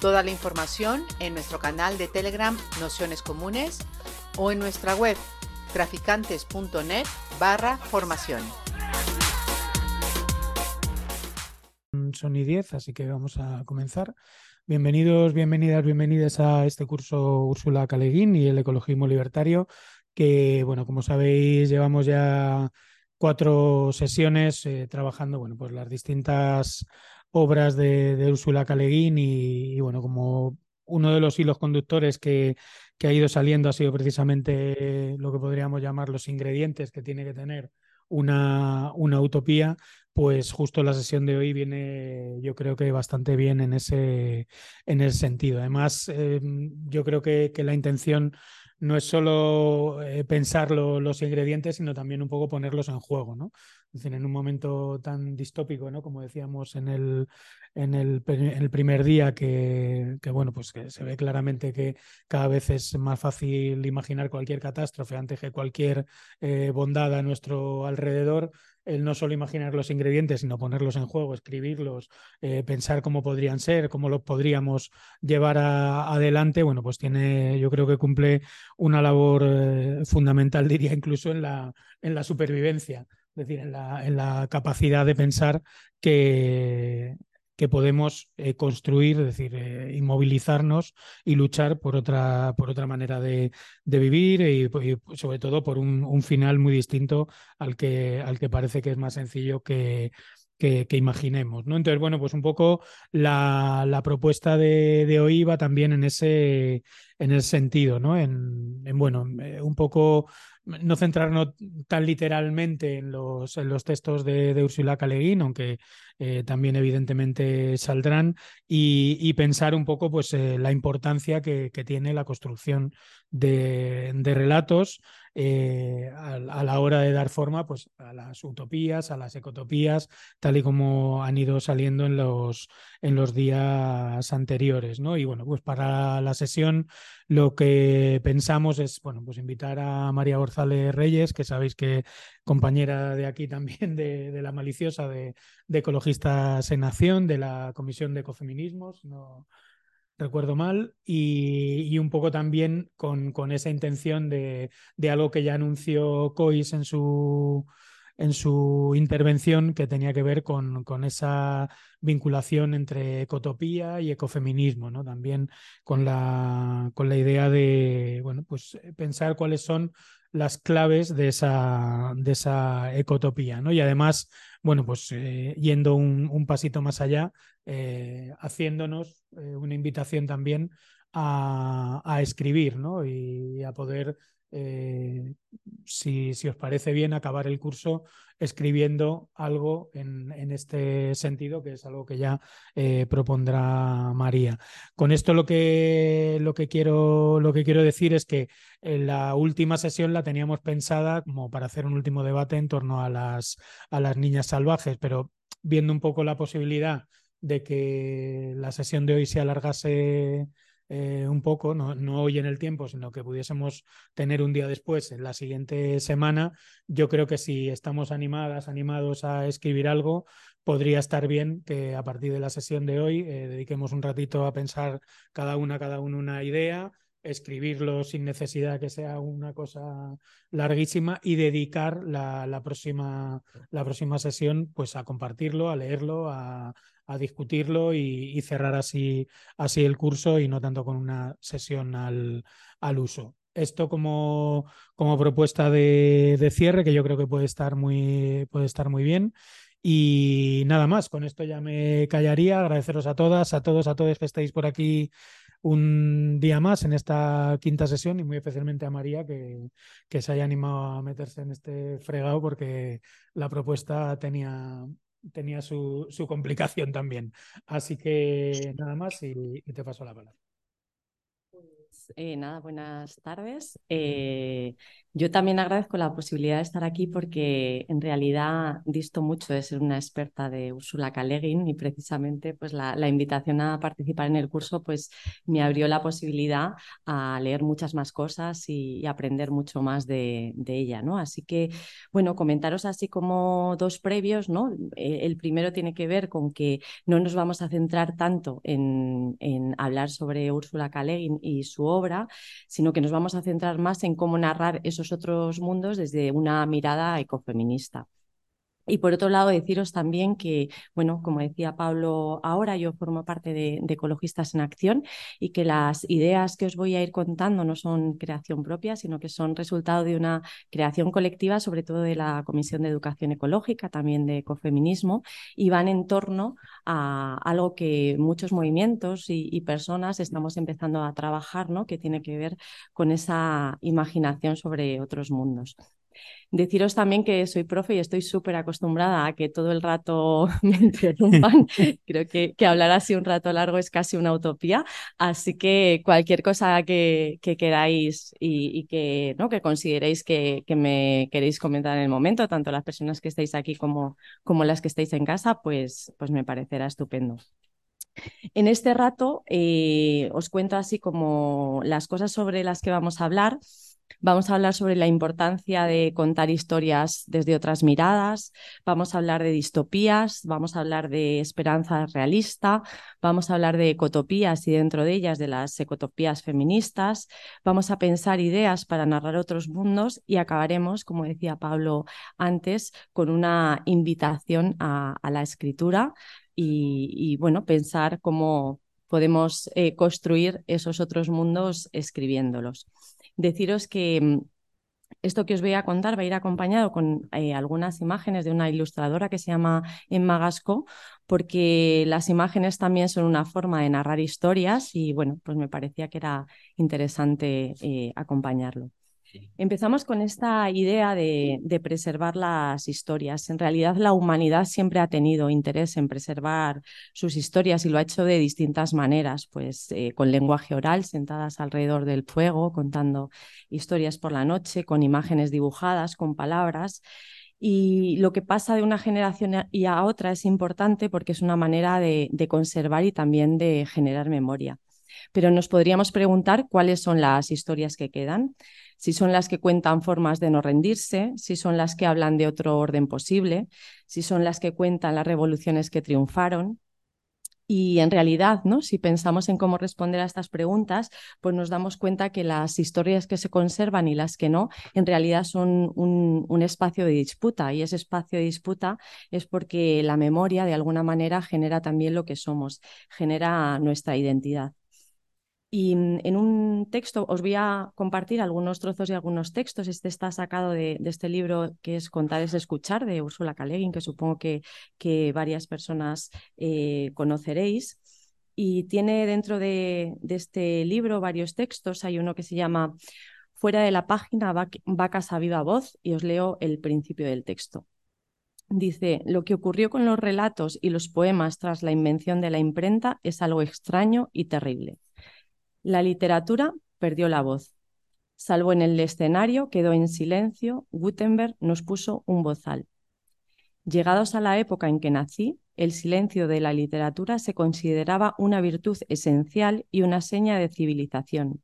Toda la información en nuestro canal de Telegram Nociones Comunes o en nuestra web traficantes.net barra formación. Son y 10, así que vamos a comenzar. Bienvenidos, bienvenidas, bienvenidas a este curso Úrsula Caleguín y el ecologismo libertario, que, bueno, como sabéis, llevamos ya cuatro sesiones eh, trabajando, bueno, pues las distintas obras de, de Úrsula Caleguín y, y, bueno, como uno de los hilos conductores que, que, ha ido saliendo ha sido precisamente lo que podríamos llamar los ingredientes que tiene que tener una, una utopía, pues justo la sesión de hoy viene yo creo que bastante bien en ese, en ese sentido. Además, eh, yo creo que, que, la intención no es solo eh, pensar lo, los ingredientes, sino también un poco ponerlos en juego, ¿no? En un momento tan distópico, ¿no? Como decíamos en el, en el, en el primer día, que, que, bueno, pues que se ve claramente que cada vez es más fácil imaginar cualquier catástrofe antes que cualquier eh, bondad a nuestro alrededor el no solo imaginar los ingredientes, sino ponerlos en juego, escribirlos, eh, pensar cómo podrían ser, cómo los podríamos llevar a, adelante, bueno, pues tiene, yo creo que cumple una labor eh, fundamental, diría incluso en la, en la supervivencia, es decir, en la, en la capacidad de pensar que, que podemos eh, construir, es decir, eh, inmovilizarnos y luchar por otra, por otra manera de, de vivir y, sobre todo por un, final muy distinto al que, al que parece que es más sencillo que, que, que, imaginemos. ¿no? Entonces, bueno, pues un poco la, la propuesta de, de, hoy va también en ese, en ese sentido, ¿no? En, en bueno, eh, un poco no centrarnos tan literalmente en los, en los textos de, de Ursula K. Le Guin, aunque eh, también evidentemente saldrán, y, pensar un poco pues, eh, la importancia que, tiene la construcción de, de relatos a, a, la hora de dar forma pues, a las utopías, a las ecotopías, tal y como han ido saliendo en los, en los días anteriores. ¿no? Y bueno, pues para la sesión lo que pensamos es bueno, pues invitar a María González Reyes, que sabéis que compañera de aquí también de, de la maliciosa de, de, Ecologistas en Acción, de la Comisión de Ecofeminismos, no recuerdo mal, y, y un poco también con, con esa intención de, de, algo que ya anunció COIS en su en su intervención que tenía que ver con, con, esa vinculación entre ecotopía y ecofeminismo, ¿no? También con la, con la idea de bueno, pues pensar cuáles son las claves de esa, de esa ecotopía, ¿no? Y además, bueno, pues eh, yendo un, pasito más allá, eh, haciéndonos eh, una invitación también a, a escribir, ¿no? Y a poder eh, si, os parece bien, acabar el curso escribiendo algo en, este sentido, que es algo que ya eh, propondrá María. Con esto lo que, quiero, decir es que en la última sesión la teníamos pensada como para hacer un último debate en torno a las niñas salvajes, pero viendo un poco la posibilidad de que la sesión de hoy se alargase eh, un poco, no, no, hoy en el tiempo, sino que pudiésemos tener un día después, en la siguiente semana, yo creo que si estamos animadas, animados a escribir algo, podría estar bien que a partir de la sesión de hoy eh, dediquemos un ratito a pensar cada una, cada uno una idea, escribirlo sin necesidad que sea una cosa larguísima y dedicar la, la, próxima, la próxima sesión pues a compartirlo, a leerlo, a, a discutirlo y, cerrar así, así el curso y no tanto con una sesión al, al uso. Esto como, como propuesta de, de, cierre que yo creo que puede estar muy, puede estar muy bien. Y nada más, con esto ya me callaría. Agradeceros a todas, a todos, a todos que estáis por aquí un día más en esta quinta sesión y muy especialmente a María que, que se haya animado a meterse en este fregado porque la propuesta tenía, tenía su, su complicación también. Así que nada más y, y te paso la palabra. Eh, nada, buenas tardes. Eh, yo también agradezco la posibilidad de estar aquí porque en realidad disto mucho de ser una experta de Úrsula K. y precisamente pues la, invitación a participar en el curso pues me abrió la posibilidad a leer muchas más cosas y, aprender mucho más de, ella, ¿no? Así que, bueno, comentaros así como dos previos, ¿no? Eh, el primero tiene que ver con que no nos vamos a centrar tanto en, en hablar sobre Úrsula K. y su obra, sino que nos vamos a centrar más en cómo narrar esos otros mundos desde una mirada ecofeminista. Y por otro lado, deciros también que, bueno, como decía Pablo ahora, yo formo parte de, Ecologistas en Acción y que las ideas que os voy a ir contando no son creación propia, sino que son resultado de una creación colectiva, sobre todo de la Comisión de Educación Ecológica, también de ecofeminismo, y van en torno a algo que muchos movimientos y, y personas estamos empezando a trabajar, ¿no? que tiene que ver con esa imaginación sobre otros mundos. Deciros también que soy profe y estoy súper acostumbrada a que todo el rato me interrumpan. Creo que, que, hablar así un rato largo es casi una utopía. Así que cualquier cosa que, que queráis y, que, ¿no? que consideréis que, que, me queréis comentar en el momento, tanto las personas que estáis aquí como, como las que estáis en casa, pues, pues me parecerá estupendo. En este rato eh, os cuento así como las cosas sobre las que vamos a hablar. Vamos a hablar sobre la importancia de contar historias desde otras miradas, vamos a hablar de distopías, vamos a hablar de esperanza realista, vamos a hablar de ecotopías y dentro de ellas de las ecotopías feministas, vamos a pensar ideas para narrar otros mundos y acabaremos, como decía Pablo antes, con una invitación a, la escritura y, bueno, pensar cómo podemos eh, construir esos otros mundos escribiéndolos deciros que mm, esto que os voy a contar va a ir acompañado con eh, algunas imágenes de una ilustradora que se llama Emma Gasco, porque las imágenes también son una forma de narrar historias y bueno, pues me parecía que era interesante eh, acompañarlo. Empezamos con esta idea de, preservar las historias. En realidad la humanidad siempre ha tenido interés en preservar sus historias y lo ha hecho de distintas maneras, pues eh, con lenguaje oral, sentadas alrededor del fuego, contando historias por la noche, con imágenes dibujadas, con palabras. Y lo que pasa de una generación a otra es importante porque es una manera de conservar y también de generar memoria. Pero nos podríamos preguntar cuáles son las historias que quedan si son las que cuentan formas de no rendirse, si son las que hablan de otro orden posible, si son las que cuentan las revoluciones que triunfaron. Y en realidad, ¿no? si pensamos en cómo responder a estas preguntas, pues nos damos cuenta que las historias que se conservan y las que no, en realidad son un, un espacio de disputa. Y ese espacio de disputa es porque la memoria, de alguna manera, genera también lo que somos, genera nuestra identidad. Y en un texto os voy a compartir algunos trozos y algunos textos. Este está sacado de, este libro que es Contar es escuchar de Úrsula K. que supongo que, que varias personas eh, conoceréis. Y tiene dentro de, este libro varios textos. Hay uno que se llama Fuera de la página, vacas a viva voz, y os leo el principio del texto. Dice, lo que ocurrió con los relatos y los poemas tras la invención de la imprenta es algo extraño y terrible. La literatura perdió la voz. Salvo en el escenario, quedó en silencio, Gutenberg nos puso un bozal. Llegados a la época en que nací, el silencio de la literatura se consideraba una virtud esencial y una seña de civilización.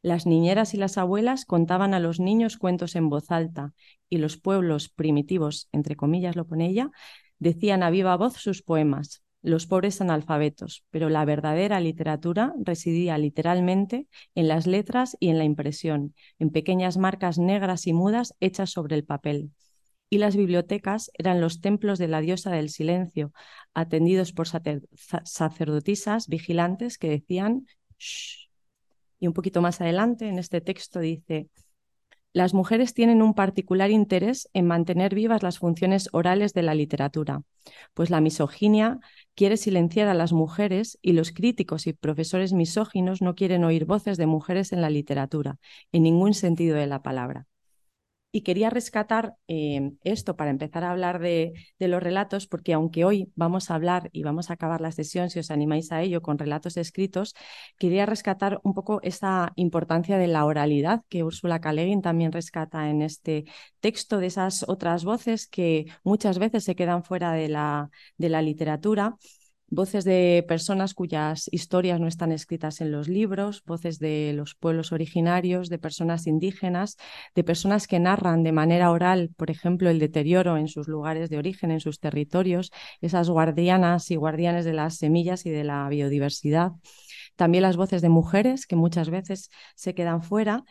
Las niñeras y las abuelas contaban a los niños cuentos en voz alta y los pueblos primitivos, entre comillas lo pone ella, decían a viva voz sus poemas los pobres analfabetos, pero la verdadera literatura residía literalmente en las letras y en la impresión, en pequeñas marcas negras y mudas hechas sobre el papel. Y las bibliotecas eran los templos de la diosa del silencio, atendidos por sacerdotisas vigilantes que decían Shh. Y un poquito más adelante en este texto dice, las mujeres tienen un particular interés en mantener vivas las funciones orales de la literatura, pues la misoginia quiere silenciar a las mujeres y los críticos y profesores misóginos no quieren oír voces de mujeres en la literatura, en ningún sentido de la palabra. Y quería rescatar eh, esto para empezar a hablar de, los relatos, porque aunque hoy vamos a hablar y vamos a acabar la sesión, si os animáis a ello, con relatos escritos, quería rescatar un poco esa importancia de la oralidad que Úrsula K. también rescata en este texto, de esas otras voces que muchas veces se quedan fuera de la, de la literatura voces de personas cuyas historias no están escritas en los libros, voces de los pueblos originarios, de personas indígenas, de personas que narran de manera oral, por ejemplo, el deterioro en sus lugares de origen, en sus territorios, esas guardianas y guardianes de las semillas y de la biodiversidad. También las voces de mujeres que muchas veces se quedan fuera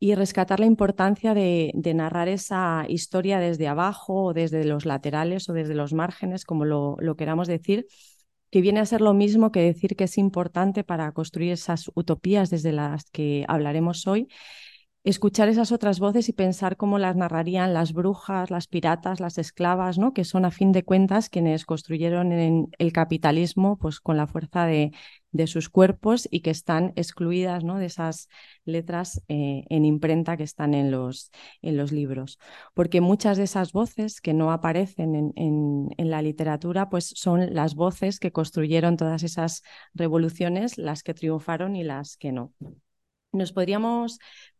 y rescatar la importancia de, narrar esa historia desde abajo o desde los laterales o desde los márgenes, como lo, lo queramos decir, que viene a ser lo mismo que decir que es importante para construir esas utopías desde las que hablaremos hoy, escuchar esas otras voces y pensar cómo las narrarían las brujas, las piratas, las esclavas, ¿no? que son a fin de cuentas quienes construyeron en el capitalismo pues, con la fuerza de, de sus cuerpos y que están excluidas ¿no? de esas letras eh, en imprenta que están en los, en los libros. Porque muchas de esas voces que no aparecen en, en, la literatura pues son las voces que construyeron todas esas revoluciones, las que triunfaron y las que no. Nos podríamos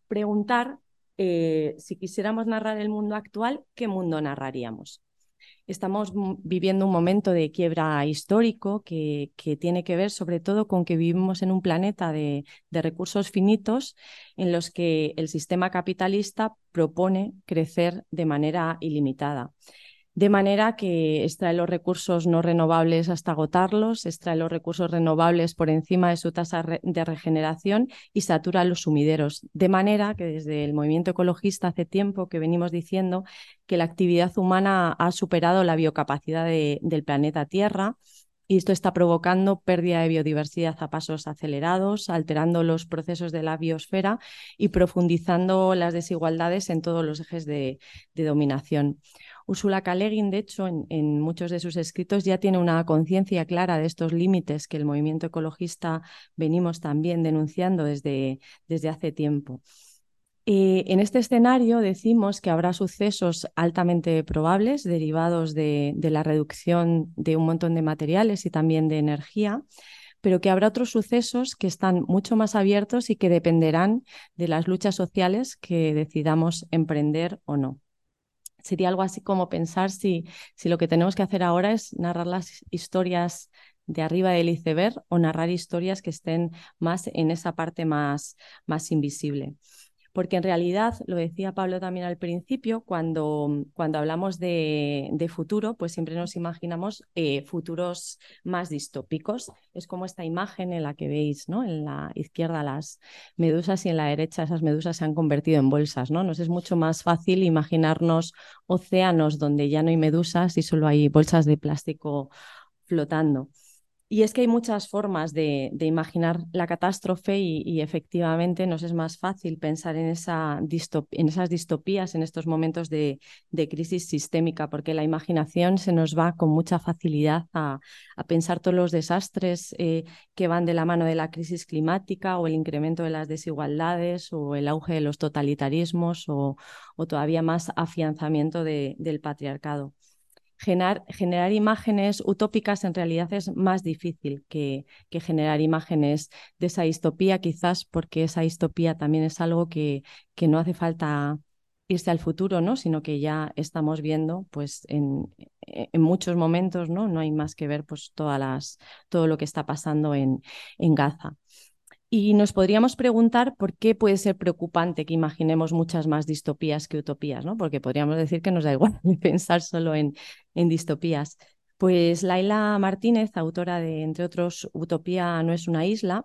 preguntar eh, si quisiéramos narrar el mundo actual, ¿qué mundo narraríamos? Estamos viviendo un momento de quiebra histórico que, tiene que ver sobre todo con que vivimos en un planeta de, de recursos finitos en los que el sistema capitalista propone crecer de manera ilimitada de manera que extrae los recursos no renovables hasta agotarlos, extrae los recursos renovables por encima de su tasa de regeneración y satura los sumideros. De manera que desde el movimiento ecologista hace tiempo que venimos diciendo que la actividad humana ha superado la biocapacidad del planeta Tierra. Y esto está provocando pérdida de biodiversidad a pasos acelerados, alterando los procesos de la biosfera y profundizando las desigualdades en todos los ejes de, de dominación. Ursula K. de hecho, en, muchos de sus escritos ya tiene una conciencia clara de estos límites que el movimiento ecologista venimos también denunciando desde, desde hace tiempo. Eh, en este escenario decimos que habrá sucesos altamente probables derivados de, de, la reducción de un montón de materiales y también de energía, pero que habrá otros sucesos que están mucho más abiertos y que dependerán de las luchas sociales que decidamos emprender o no sería algo así como pensar si, si lo que tenemos que hacer ahora es narrar las historias de arriba del iceberg o narrar historias que estén más en esa parte más, más invisible porque en realidad, lo decía Pablo también al principio, cuando, cuando hablamos de, futuro, pues siempre nos imaginamos eh, futuros más distópicos. Es como esta imagen en la que veis, ¿no? En la izquierda las medusas y en la derecha esas medusas se han convertido en bolsas, ¿no? Nos es mucho más fácil imaginarnos océanos donde ya no hay medusas y solo hay bolsas de plástico flotando. Y es que hay muchas formas de, imaginar la catástrofe y, efectivamente nos es más fácil pensar en, esa en esas distopías en estos momentos de, crisis sistémica, porque la imaginación se nos va con mucha facilidad a, pensar todos los desastres eh, que van de la mano de la crisis climática o el incremento de las desigualdades o el auge de los totalitarismos o, todavía más afianzamiento del patriarcado generar, imágenes utópicas en realidad es más difícil que, generar imágenes de esa distopía, quizás porque esa distopía también es algo que, que no hace falta irse al futuro, ¿no? sino que ya estamos viendo pues, en, en, muchos momentos, ¿no? no hay más que ver pues, todas las, todo lo que está pasando en, en Gaza. Y nos podríamos preguntar por qué puede ser preocupante que imaginemos muchas más distopías que utopías, ¿no? Porque podríamos decir que nos da igual pensar solo en, en distopías. Pues Laila Martínez, autora de, entre otros, Utopía no es una isla,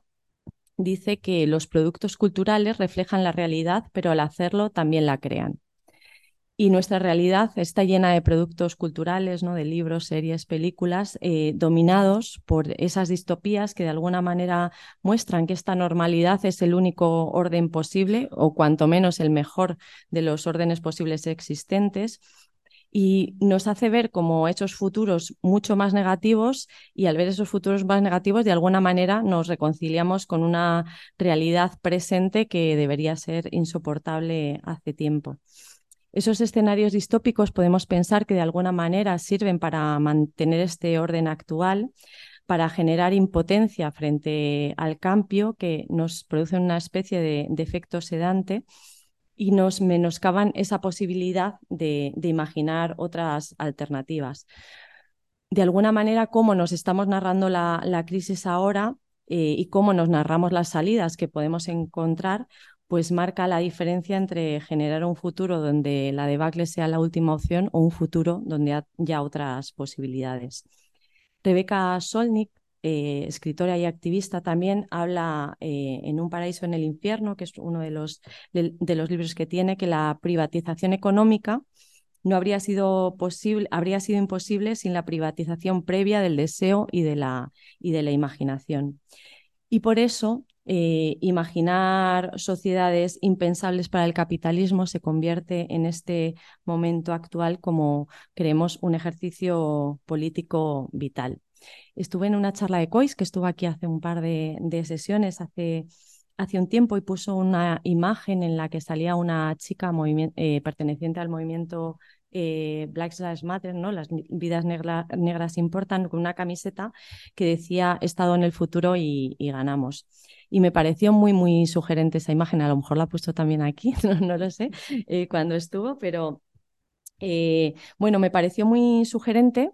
dice que los productos culturales reflejan la realidad, pero al hacerlo también la crean. Y nuestra realidad está llena de productos culturales, ¿no? de libros, series, películas, eh, dominados por esas distopías que de alguna manera muestran que esta normalidad es el único orden posible, o cuanto menos el mejor de los órdenes posibles existentes y nos hace ver como esos futuros mucho más negativos y al ver esos futuros más negativos de alguna manera nos reconciliamos con una realidad presente que debería ser insoportable hace tiempo. Esos escenarios distópicos podemos pensar que de alguna manera sirven para mantener este orden actual, para generar impotencia frente al cambio que nos produce una especie de, efecto sedante y nos menoscaban esa posibilidad de, imaginar otras alternativas. De alguna manera, cómo nos estamos narrando la, crisis ahora eh, y cómo nos narramos las salidas que podemos encontrar, pues marca la diferencia entre generar un futuro donde la debacle sea la última opción o un futuro donde haya otras posibilidades. Rebeca Solnik, eh, escritora y activista, también habla eh, en Un paraíso en el infierno, que es uno de los, de, los libros que tiene, que la privatización económica no habría sido posible, habría sido imposible sin la privatización previa del deseo y de la, y de la imaginación. Y por eso eh, imaginar sociedades impensables para el capitalismo se convierte en este momento actual como creemos un ejercicio político vital. Estuve en una charla de COIS que estuvo aquí hace un par de, sesiones, hace, hace, un tiempo, y puso una imagen en la que salía una chica eh, perteneciente al movimiento eh, Black Lives Matter, ¿no? Las vidas negras importan, con una camiseta que decía estado en el futuro y, ganamos. Y me pareció muy, muy sugerente esa imagen. A lo mejor la ha puesto también aquí, no, lo sé, eh, cuando estuvo, pero eh, bueno, me pareció muy sugerente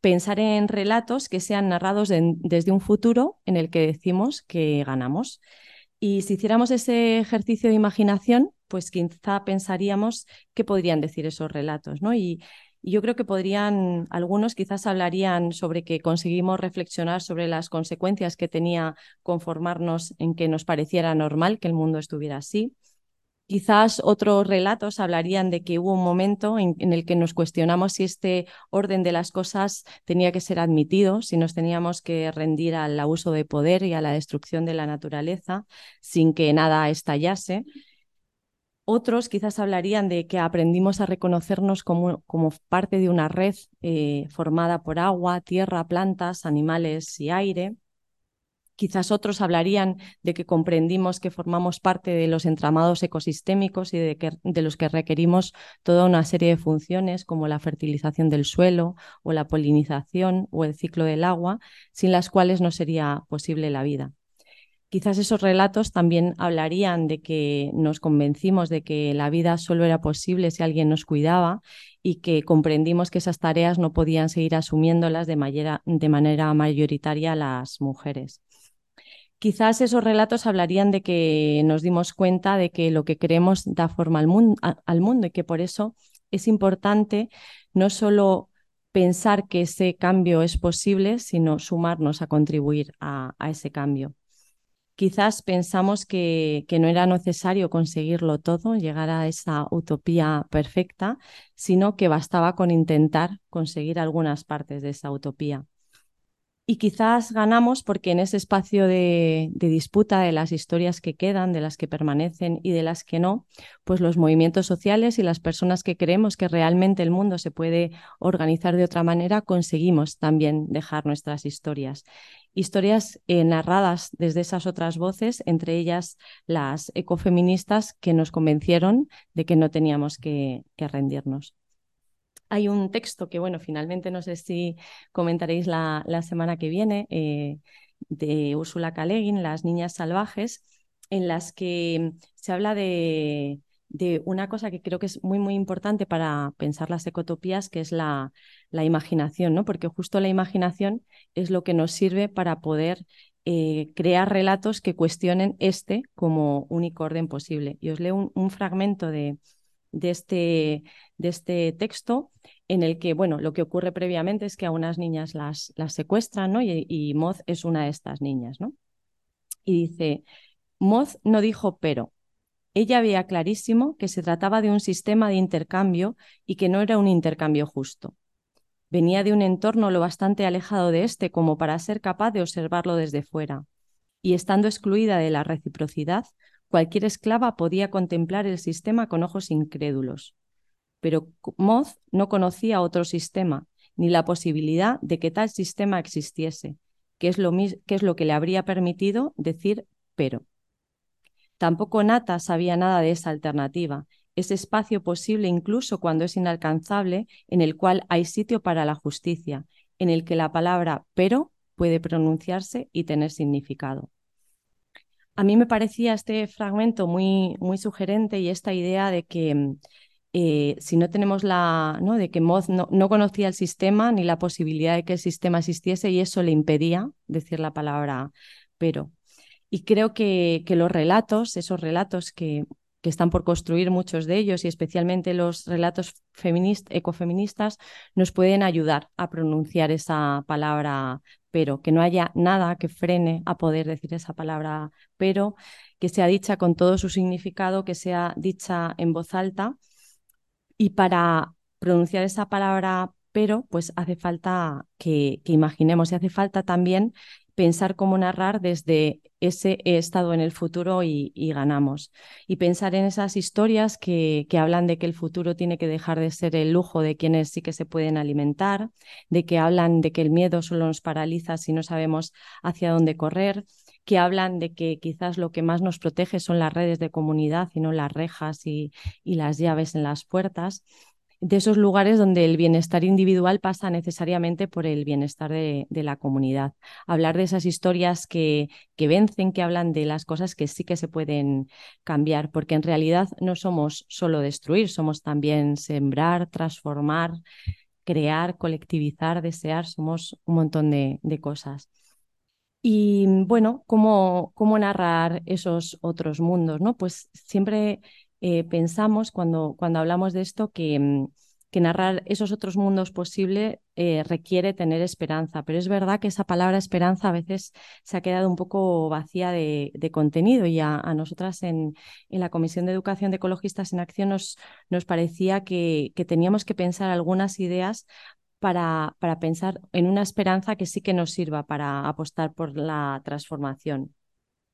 pensar en relatos que sean narrados desde un futuro en el que decimos que ganamos. Y si hiciéramos ese ejercicio de imaginación, pues quizá pensaríamos qué podrían decir esos relatos, ¿no? Yo creo que podrían, algunos quizás hablarían sobre que conseguimos reflexionar sobre las consecuencias que tenía conformarnos en que nos pareciera normal que el mundo estuviera así. Quizás otros relatos hablarían de que hubo un momento en, el que nos cuestionamos si este orden de las cosas tenía que ser admitido, si nos teníamos que rendir al abuso de poder y a la destrucción de la naturaleza sin que nada estallase. Otros quizás hablarían de que aprendimos a reconocernos como, parte de una red eh, formada por agua, tierra, plantas, animales y aire. Quizás otros hablarían de que comprendimos que formamos parte de los entramados ecosistémicos y de, que, de los que requerimos toda una serie de funciones como la fertilización del suelo o la polinización o el ciclo del agua, sin las cuales no sería posible la vida. Quizás esos relatos también hablarían de que nos convencimos de que la vida solo era posible si alguien nos cuidaba y que comprendimos que esas tareas no podían seguir asumiéndolas de manera, de manera mayoritaria las mujeres. Quizás esos relatos hablarían de que nos dimos cuenta de que lo que creemos da forma al mundo, al mundo y que por eso es importante no solo pensar que ese cambio es posible, sino sumarnos a contribuir a ese cambio. Quizás pensamos que, no era necesario conseguirlo todo, llegar a esa utopía perfecta, sino que bastaba con intentar conseguir algunas partes de esa utopía. Y quizás ganamos porque en ese espacio de, disputa de las historias que quedan, de las que permanecen y de las que no, pues los movimientos sociales y las personas que creemos que realmente el mundo se puede organizar de otra manera, conseguimos también dejar nuestras historias. Historias eh, narradas desde esas otras voces, entre ellas las ecofeministas que nos convencieron de que no teníamos que rendirnos hay un texto que, bueno, finalmente no sé si comentaréis la, semana que viene, eh, de Úrsula K. Las Niñas Salvajes, en las que se habla de, una cosa que creo que es muy, muy importante para pensar las ecotopías, que es la, la imaginación, ¿no? Porque justo la imaginación es lo que nos sirve para poder eh, crear relatos que cuestionen este como único orden posible. Y os leo un fragmento de, de este, de este texto en el que, bueno, lo que ocurre previamente es que a unas niñas las, las secuestran, ¿no? Y, y Moz es una de estas niñas, ¿no? Y dice, Moz no dijo pero. Ella veía clarísimo que se trataba de un sistema de intercambio y que no era un intercambio justo. Venía de un entorno lo bastante alejado de este como para ser capaz de observarlo desde fuera. Y estando excluida de la reciprocidad, Cualquier esclava podía contemplar el sistema con ojos incrédulos. Pero Moz no conocía otro sistema, ni la posibilidad de que tal sistema existiese, que es lo, que, es lo que le habría permitido decir pero. Tampoco Nata sabía nada de esa alternativa, ese espacio posible incluso cuando es inalcanzable, en el cual hay sitio para la justicia, en el que la palabra pero puede pronunciarse y tener significado. A mí me parecía este fragmento muy, muy sugerente y esta idea de que eh, si no tenemos la, ¿no? de que Moz no, conocía el sistema ni la posibilidad de que el sistema existiese y eso le impedía decir la palabra pero. Y creo que, que los relatos, esos relatos que, que, están por construir muchos de ellos y especialmente los relatos ecofeministas, nos pueden ayudar a pronunciar esa palabra pero, que no haya nada que frene a poder decir esa palabra pero, que sea dicha con todo su significado, que sea dicha en voz alta. Y para pronunciar esa palabra pero, pues hace falta que, imaginemos y hace falta también pensar cómo narrar desde ese estado en el futuro y, ganamos. Y pensar en esas historias que, que, hablan de que el futuro tiene que dejar de ser el lujo de quienes sí que se pueden alimentar, de que hablan de que el miedo solo nos paraliza si no sabemos hacia dónde correr, que hablan de que quizás lo que más nos protege son las redes de comunidad y no las rejas y, las llaves en las puertas de esos lugares donde el bienestar individual pasa necesariamente por el bienestar de, la comunidad. Hablar de esas historias que, que, vencen, que hablan de las cosas que sí que se pueden cambiar, porque en realidad no somos solo destruir, somos también sembrar, transformar, crear, colectivizar, desear, somos un montón de, de cosas. Y bueno, ¿cómo, cómo narrar esos otros mundos? ¿no? Pues siempre eh, pensamos cuando, cuando hablamos de esto que, mm, narrar esos otros mundos posibles eh, requiere tener esperanza, pero es verdad que esa palabra esperanza a veces se ha quedado un poco vacía de, contenido. Y a, nosotras en, en, la Comisión de Educación de Ecologistas en Acción nos, nos parecía que, que teníamos que pensar algunas ideas para, para pensar en una esperanza que sí que nos sirva para apostar por la transformación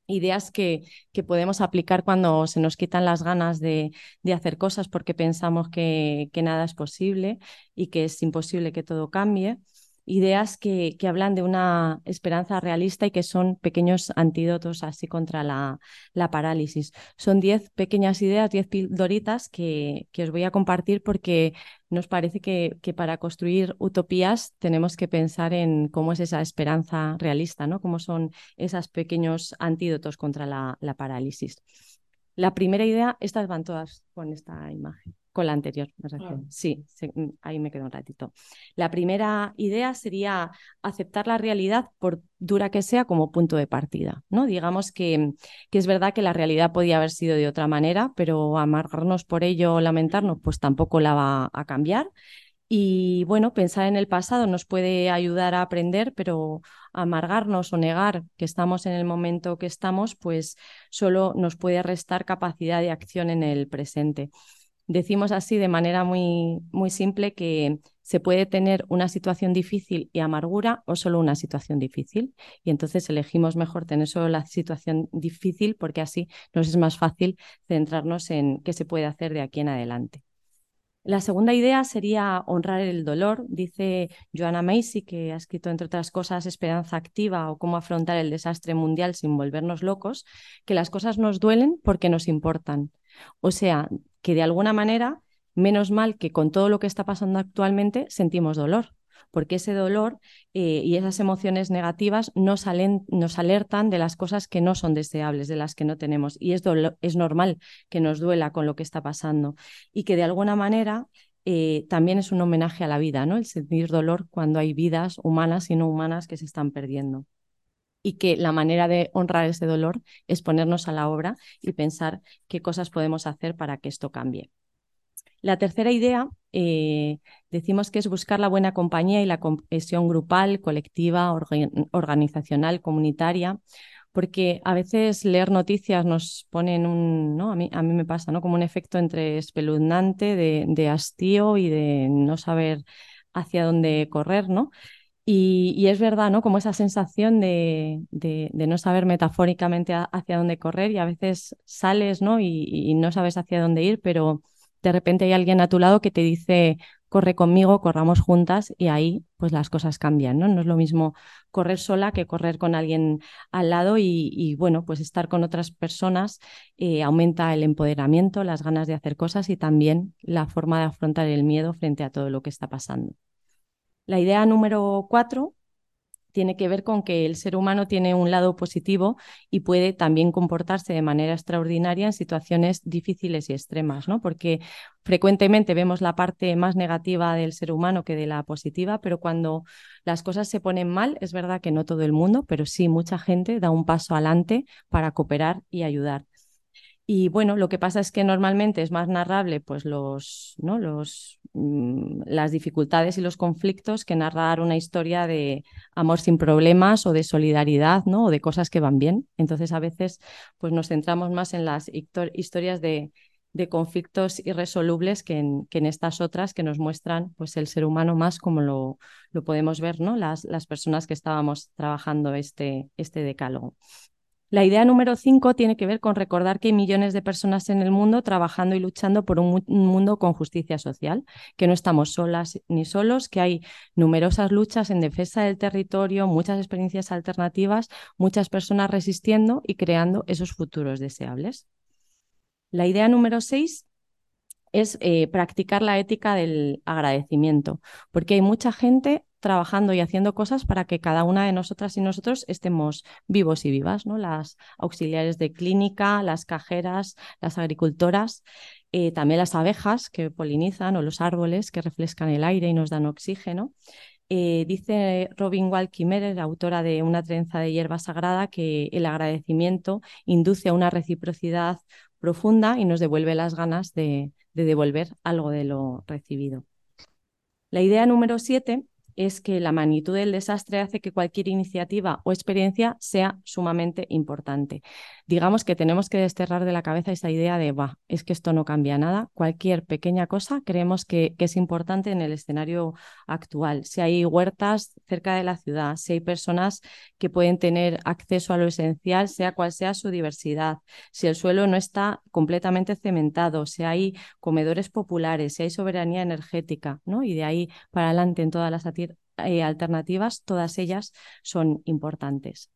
ideas que, que, podemos aplicar cuando se nos quitan las ganas de, de hacer cosas porque pensamos que, que, nada es posible y que es imposible que todo cambie ideas que, que, hablan de una esperanza realista y que son pequeños antídotos así contra la, la parálisis. Son diez pequeñas ideas, diez pildoritas que, que, os voy a compartir porque nos parece que, que, para construir utopías tenemos que pensar en cómo es esa esperanza realista, ¿no? cómo son esos pequeños antídotos contra la, la parálisis. La primera idea, estas van todas con esta imagen con la anterior. Ah. Sí, mm, ahí me quedo un ratito. La primera idea sería aceptar la realidad, por dura que sea, como punto de partida. ¿no? Digamos que, que es verdad que la realidad podía haber sido de otra manera, pero amargarnos por ello o lamentarnos, pues tampoco la va a cambiar. Y bueno, pensar en el pasado nos puede ayudar a aprender, pero amargarnos o negar que estamos en el momento que estamos, pues solo nos puede restar capacidad de acción en el presente decimos así de manera muy, muy simple que se puede tener una situación difícil y amargura o solo una situación difícil. Y entonces elegimos mejor tener solo la situación difícil porque así nos es más fácil centrarnos en qué se puede hacer de aquí en adelante. La segunda idea sería honrar el dolor. Dice Joanna Macy, que ha escrito, entre otras cosas, Esperanza Activa o cómo afrontar el desastre mundial sin volvernos locos, que las cosas nos duelen porque nos importan. O sea, que de alguna manera, menos mal que con todo lo que está pasando actualmente sentimos dolor, porque ese dolor eh, y esas emociones negativas nos, nos, alertan de las cosas que no son deseables, de las que no tenemos. Y es, es normal que nos duela con lo que está pasando y que de alguna manera eh, también es un homenaje a la vida, ¿no? El sentir dolor cuando hay vidas humanas y no humanas que se están perdiendo y que la manera de honrar ese dolor es ponernos a la obra y pensar qué cosas podemos hacer para que esto cambie. La tercera idea, eh, decimos que es buscar la buena compañía y la cohesión grupal, colectiva, organizacional, comunitaria, porque a veces leer noticias nos pone en un, ¿no? a, mí, a mí me pasa, ¿no? como un efecto entre espeluznante, de, de hastío y de no saber hacia dónde correr, ¿no? Y, es verdad, ¿no? Como esa sensación de, no saber metafóricamente hacia dónde correr y a veces sales, ¿no? Y, no sabes hacia dónde ir, pero de repente hay alguien a tu lado que te dice, corre conmigo, corramos juntas y ahí pues las cosas cambian, ¿no? No es lo mismo correr sola que correr con alguien al lado y, bueno, pues estar con otras personas eh, aumenta el empoderamiento, las ganas de hacer cosas y también la forma de afrontar el miedo frente a todo lo que está pasando. La idea número cuatro tiene que ver con que el ser humano tiene un lado positivo y puede también comportarse de manera extraordinaria en situaciones difíciles y extremas, ¿no? Porque frecuentemente vemos la parte más negativa del ser humano que de la positiva, pero cuando las cosas se ponen mal, es verdad que no todo el mundo, pero sí mucha gente da un paso adelante para cooperar y ayudar. Y bueno, lo que pasa es que normalmente es más narrable pues los, ¿no? los, las dificultades y los conflictos que narrar una historia de amor sin problemas o de solidaridad ¿no? o de cosas que van bien. Entonces a veces pues nos centramos más en las historias de, de conflictos irresolubles que en, que en, estas otras que nos muestran pues el ser humano más como lo, lo podemos ver ¿no? las, las personas que estábamos trabajando este, este decálogo. La idea número cinco tiene que ver con recordar que hay millones de personas en el mundo trabajando y luchando por un, mundo con justicia social, que no estamos solas ni solos, que hay numerosas luchas en defensa del territorio, muchas experiencias alternativas, muchas personas resistiendo y creando esos futuros deseables. La idea número seis es eh, practicar la ética del agradecimiento, porque hay mucha gente trabajando y haciendo cosas para que cada una de nosotras y nosotros estemos vivos y vivas, ¿no? Las auxiliares de clínica, las cajeras, las agricultoras, eh, también las abejas que polinizan o los árboles que refrescan el aire y nos dan oxígeno. Eh, dice Robin Wall Kimmerer, autora de Una trenza de hierba sagrada, que el agradecimiento induce a una reciprocidad profunda y nos devuelve las ganas de, de devolver algo de lo recibido. La idea número siete es que la magnitud del desastre hace que cualquier iniciativa o experiencia sea sumamente importante. Digamos que tenemos que desterrar de la cabeza esa idea de, va, es que esto no cambia nada. Cualquier pequeña cosa creemos que, es importante en el escenario actual. Si hay huertas cerca de la ciudad, si hay personas que pueden tener acceso a lo esencial, sea cual sea su diversidad, si el suelo no está completamente cementado, si hay comedores populares, si hay soberanía energética, ¿no? Y de ahí para adelante en todas las eh, alternativas, todas ellas son importantes.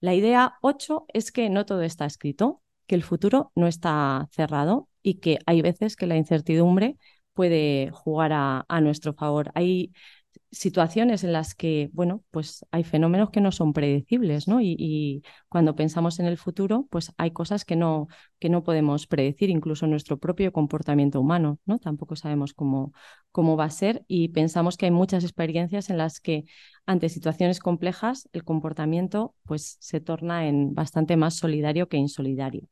La idea 8 es que no todo está escrito, que el futuro no está cerrado y que hay veces que la incertidumbre puede jugar a, a nuestro favor. Hay situaciones en las que, bueno, pues hay fenómenos que no son predecibles, ¿no? Y, cuando pensamos en el futuro, pues hay cosas que no, que no podemos predecir, incluso nuestro propio comportamiento humano, ¿no? Tampoco sabemos cómo, cómo va a ser y pensamos que hay muchas experiencias en las que ante situaciones complejas el comportamiento pues se torna en bastante más solidario que insolidario.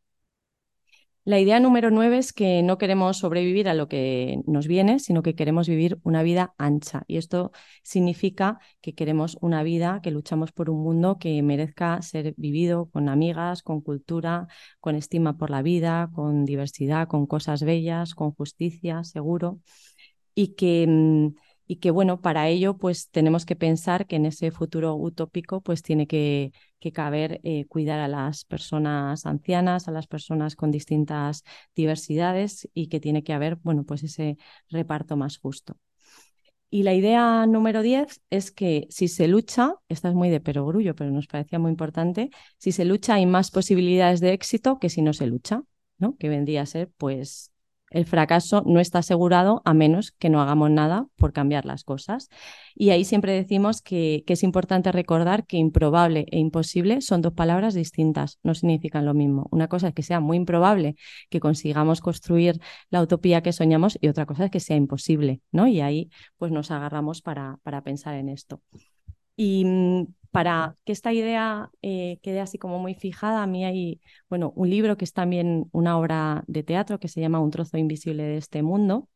La idea número nueve es que no queremos sobrevivir a lo que nos viene, sino que queremos vivir una vida ancha. Y esto significa que queremos una vida, que luchamos por un mundo que merezca ser vivido con amigas, con cultura, con estima por la vida, con diversidad, con cosas bellas, con justicia, seguro. Y que mm, y que bueno, para ello pues tenemos que pensar que en ese futuro utópico pues tiene que, que caber eh, cuidar a las personas ancianas, a las personas con distintas diversidades y que tiene que haber bueno pues ese reparto más justo. Y la idea número 10 es que si se lucha, esta es muy de perogrullo, pero nos parecía muy importante, si se lucha hay más posibilidades de éxito que si no se lucha, ¿no? que vendría a ser pues el fracaso no está asegurado a menos que no hagamos nada por cambiar las cosas. Y ahí siempre decimos que, es importante recordar que improbable e imposible son dos palabras distintas, no significan lo mismo. Una cosa es que sea muy improbable que consigamos construir la utopía que soñamos y otra cosa es que sea imposible, ¿no? Y ahí pues nos agarramos para, para pensar en esto. Y mm, para que esta idea eh, quede así como muy fijada, a mí hay bueno, un libro que es también una obra de teatro que se llama Un trozo invisible de este mundo,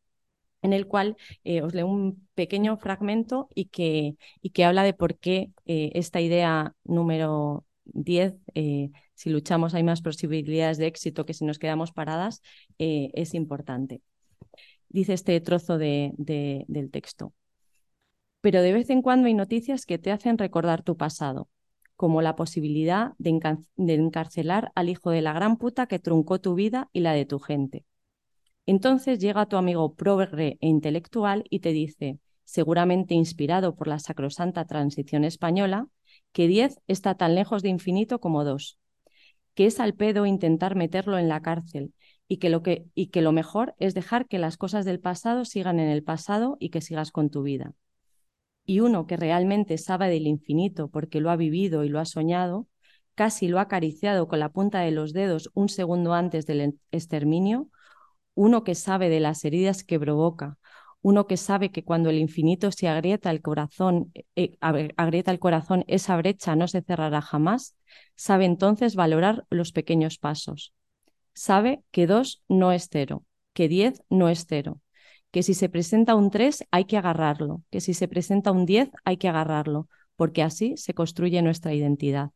en el cual eh, os leo un pequeño fragmento y que, y que habla de por qué eh, esta idea número 10, si luchamos hay más posibilidades de éxito que si nos quedamos paradas, es importante. Dice este trozo de, del texto pero de vez en cuando hay noticias que te hacen recordar tu pasado, como la posibilidad de, encarcelar al hijo de la gran puta que truncó tu vida y la de tu gente. Entonces llega tu amigo progre e intelectual y te dice, seguramente inspirado por la sacrosanta transición española, que 10 está tan lejos de infinito como 2, que es al pedo intentar meterlo en la cárcel y que, lo que, y que lo mejor es dejar que las cosas del pasado sigan en el pasado y que sigas con tu vida. Y uno que realmente sabe del infinito porque lo ha vivido y lo ha soñado, casi lo ha acariciado con la punta de los dedos un segundo antes del exterminio, uno que sabe de las heridas que provoca, uno que sabe que cuando el infinito se agrieta el corazón, eh, agrieta el corazón, esa brecha no se cerrará jamás, sabe entonces valorar los pequeños pasos. Sabe que dos no es cero, que diez no es cero, que si se presenta un tres hay que agarrarlo, que si se presenta un diez hay que agarrarlo, porque así se construye nuestra identidad.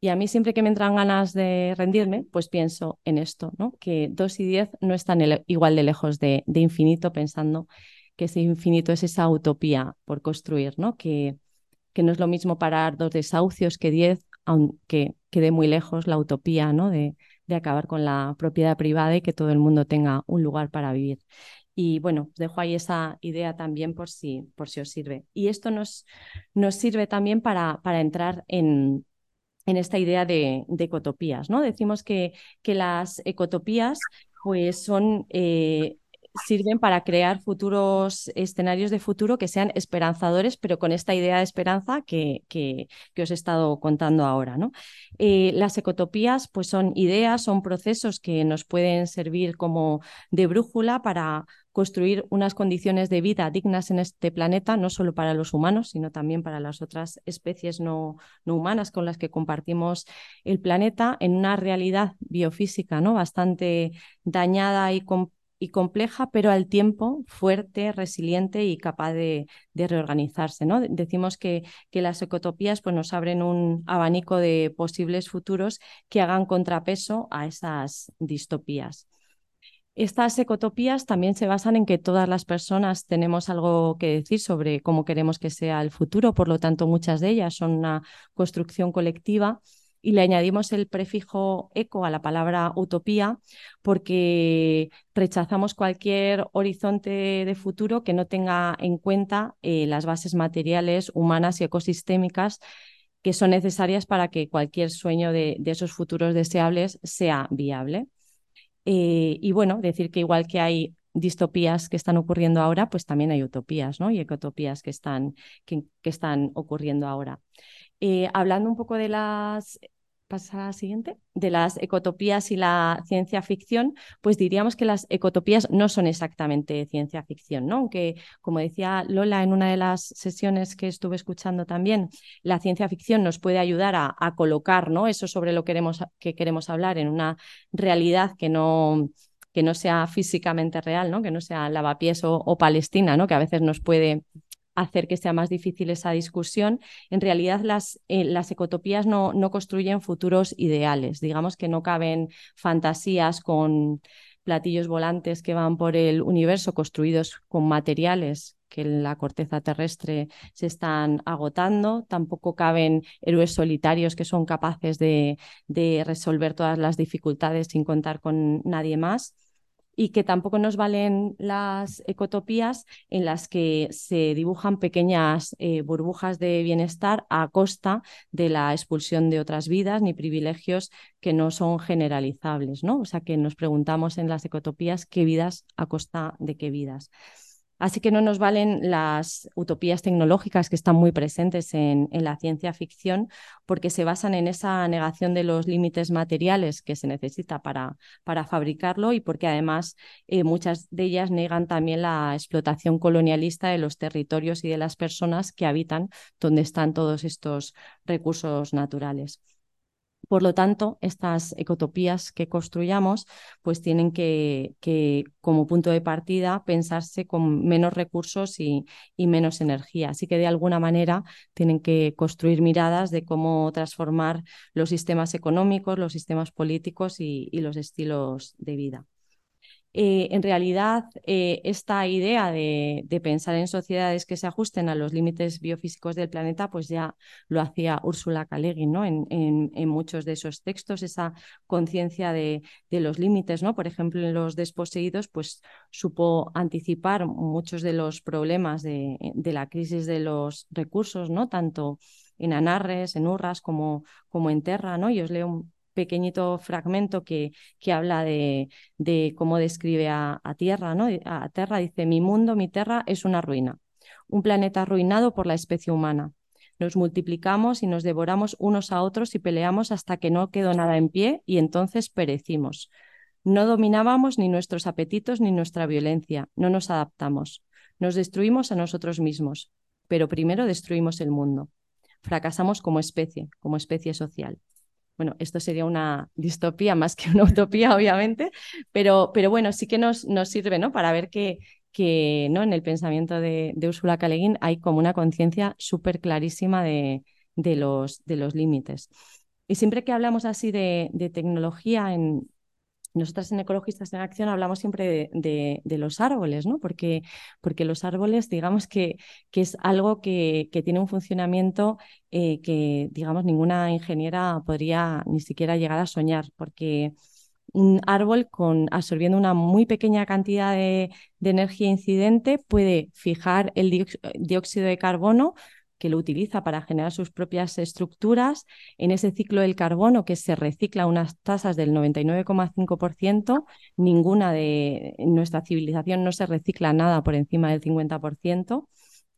Y a mí siempre que me entran ganas de rendirme, pues pienso en esto, ¿no? que 2 y 10 no están igual de lejos de, infinito, pensando que ese infinito es esa utopía por construir, ¿no? Que, que no es lo mismo parar dos desahucios que 10, aunque quede muy lejos la utopía ¿no? de, de acabar con la propiedad privada y que todo el mundo tenga un lugar para vivir. Y bueno, dejo ahí esa idea también por si, por si os sirve. Y esto nos, nos sirve también para, para entrar en, en esta idea de, ecotopías. ¿no? Decimos que, que las ecotopías pues, son, eh, sirven para crear futuros escenarios de futuro que sean esperanzadores, pero con esta idea de esperanza que, que, os he estado contando ahora. ¿no? Eh, las ecotopías pues, son ideas, son procesos que nos pueden servir como de brújula para construir unas condiciones de vida dignas en este planeta, no solo para los humanos, sino también para las otras especies no, no humanas con las que compartimos el planeta, en una realidad biofísica ¿no? bastante dañada y, y compleja, pero al tiempo fuerte, resiliente y capaz de, reorganizarse. ¿no? Decimos que, que, las ecotopías pues, nos abren un abanico de posibles futuros que hagan contrapeso a esas distopías. Estas ecotopías también se basan en que todas las personas tenemos algo que decir sobre cómo queremos que sea el futuro, por lo tanto muchas de ellas son una construcción colectiva y le añadimos el prefijo eco a la palabra utopía porque rechazamos cualquier horizonte de futuro que no tenga en cuenta eh, las bases materiales, humanas y ecosistémicas que son necesarias para que cualquier sueño de esos futuros deseables sea viable. Eh, y bueno, decir que igual que hay distopías que están ocurriendo ahora, pues también hay utopías ¿no? y ecotopías que están, que, están ocurriendo ahora. Eh, hablando un poco de las pasa a la siguiente, de las ecotopías y la ciencia ficción, pues diríamos que las ecotopías no son exactamente ciencia ficción, ¿no? Aunque, como decía Lola en una de las sesiones que estuve escuchando también, la ciencia ficción nos puede ayudar a, colocar, ¿no? Eso sobre lo queremos, que queremos hablar en una realidad que no que no sea físicamente real, ¿no? que no sea lavapiés o, o Palestina, ¿no? que a veces nos puede hacer que sea más difícil esa discusión. En realidad, las, eh, ecotopías no, construyen futuros ideales. Digamos que no caben fantasías con platillos volantes que van por el universo construidos con materiales que en la corteza terrestre se están agotando. Tampoco caben héroes solitarios que son capaces de resolver todas las dificultades sin contar con nadie más y que tampoco nos valen las ecotopías en las que se dibujan pequeñas eh, burbujas de bienestar a costa de la expulsión de otras vidas ni privilegios que no son generalizables, ¿no? O sea que nos preguntamos en las ecotopías qué vidas a costa de qué vidas. Así que no nos valen las utopías tecnológicas que están muy presentes en, la ciencia ficción porque se basan en esa negación de los límites materiales que se necesita para, para fabricarlo y porque además eh, muchas de ellas negan también la explotación colonialista de los territorios y de las personas que habitan donde están todos estos recursos naturales. Por lo tanto, estas ecotopías que construyamos pues tienen que, como punto de partida, pensarse con menos recursos y, menos energía. Así que, de alguna manera, tienen que construir miradas de cómo transformar los sistemas económicos, los sistemas políticos y los estilos de vida. Eh, en realidad eh, esta idea de, pensar en sociedades que se ajusten a los límites biofísicos del planeta, pues ya lo hacía Úrsula K. ¿no? En, en, muchos de esos textos, esa conciencia de, los límites, ¿no? Por ejemplo, en los desposeídos, pues supo anticipar muchos de los problemas de, la crisis de los recursos, ¿no? Tanto en Anarres, en Urras, como, como en Terra, ¿no? Y os leo un, pequeñito fragmento que, que habla de, de, cómo describe a, Tierra, ¿no? A Tierra dice, mi mundo, mi Tierra es una ruina, un planeta arruinado por la especie humana. Nos multiplicamos y nos devoramos unos a otros y peleamos hasta que no quedó nada en pie y entonces perecimos. No dominábamos ni nuestros apetitos ni nuestra violencia, no nos adaptamos. Nos destruimos a nosotros mismos, pero primero destruimos el mundo. Fracasamos como especie, como especie social bueno, esto sería una distopía más que una utopía, obviamente, pero, pero bueno, sí que nos, nos sirve ¿no? para ver que, que ¿no? en el pensamiento de, de Úrsula K. hay como una conciencia súper clarísima de, de, los, de los límites. Y siempre que hablamos así de, de tecnología en, nosotras en Ecologistas en Acción hablamos siempre de, los árboles, ¿no? Porque, porque, los árboles, digamos que, es algo que, tiene un funcionamiento eh, que, digamos, ninguna ingeniera podría ni siquiera llegar a soñar, porque un árbol con, absorbiendo una muy pequeña cantidad de, de energía incidente puede fijar el dióxido de carbono que lo utiliza para generar sus propias estructuras. En ese ciclo del carbono, que se recicla unas tasas del 99,5%, ninguna de nuestra civilización no se recicla nada por encima del 50%.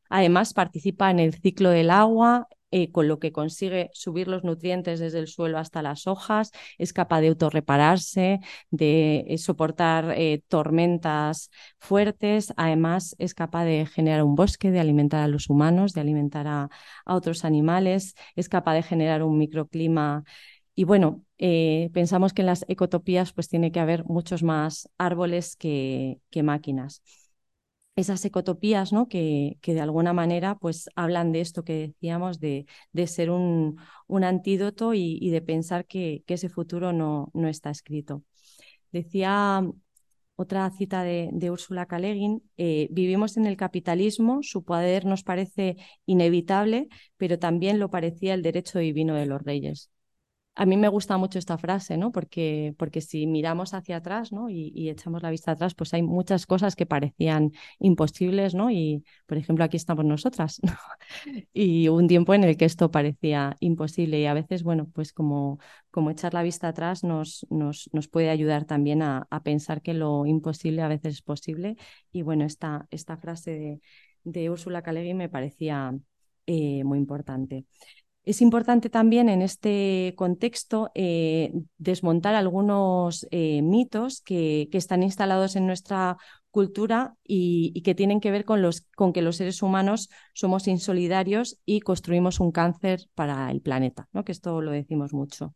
Además, participa en el ciclo del agua, eh, con lo que consigue subir los nutrientes desde el suelo hasta las hojas, es capaz de autorrepararse, de eh, soportar eh, tormentas fuertes, además es capaz de generar un bosque, de alimentar a los humanos, de alimentar a, otros animales, es capaz de generar un microclima. Y bueno, pensamos que en las ecotopías pues tiene que haber muchos más árboles que máquinas esas ecotopías, ¿no? Que, que, de alguna manera pues, hablan de esto que decíamos, de, de ser un, un antídoto y, de pensar que, que, ese futuro no, no está escrito. Decía otra cita de, de Úrsula K. eh, vivimos en el capitalismo, su poder nos parece inevitable, pero también lo parecía el derecho divino de los reyes. A mí me gusta mucho esta frase, ¿no? Porque, porque si miramos hacia atrás, ¿no? Y, echamos la vista atrás, pues hay muchas cosas que parecían imposibles, ¿no? Y, por ejemplo, aquí estamos nosotras, ¿no? Y un tiempo en el que esto parecía imposible y a veces, bueno, pues como, como echar la vista atrás nos, nos, nos puede ayudar también a, pensar que lo imposible a veces es posible. Y bueno, esta, esta frase de, de Úrsula Calegui me parecía eh, muy importante. Es importante también en este contexto eh, desmontar algunos eh, mitos que, están instalados en nuestra cultura y, que tienen que ver con, con, que los seres humanos somos insolidarios y construimos un cáncer para el planeta, ¿no? que esto lo decimos mucho.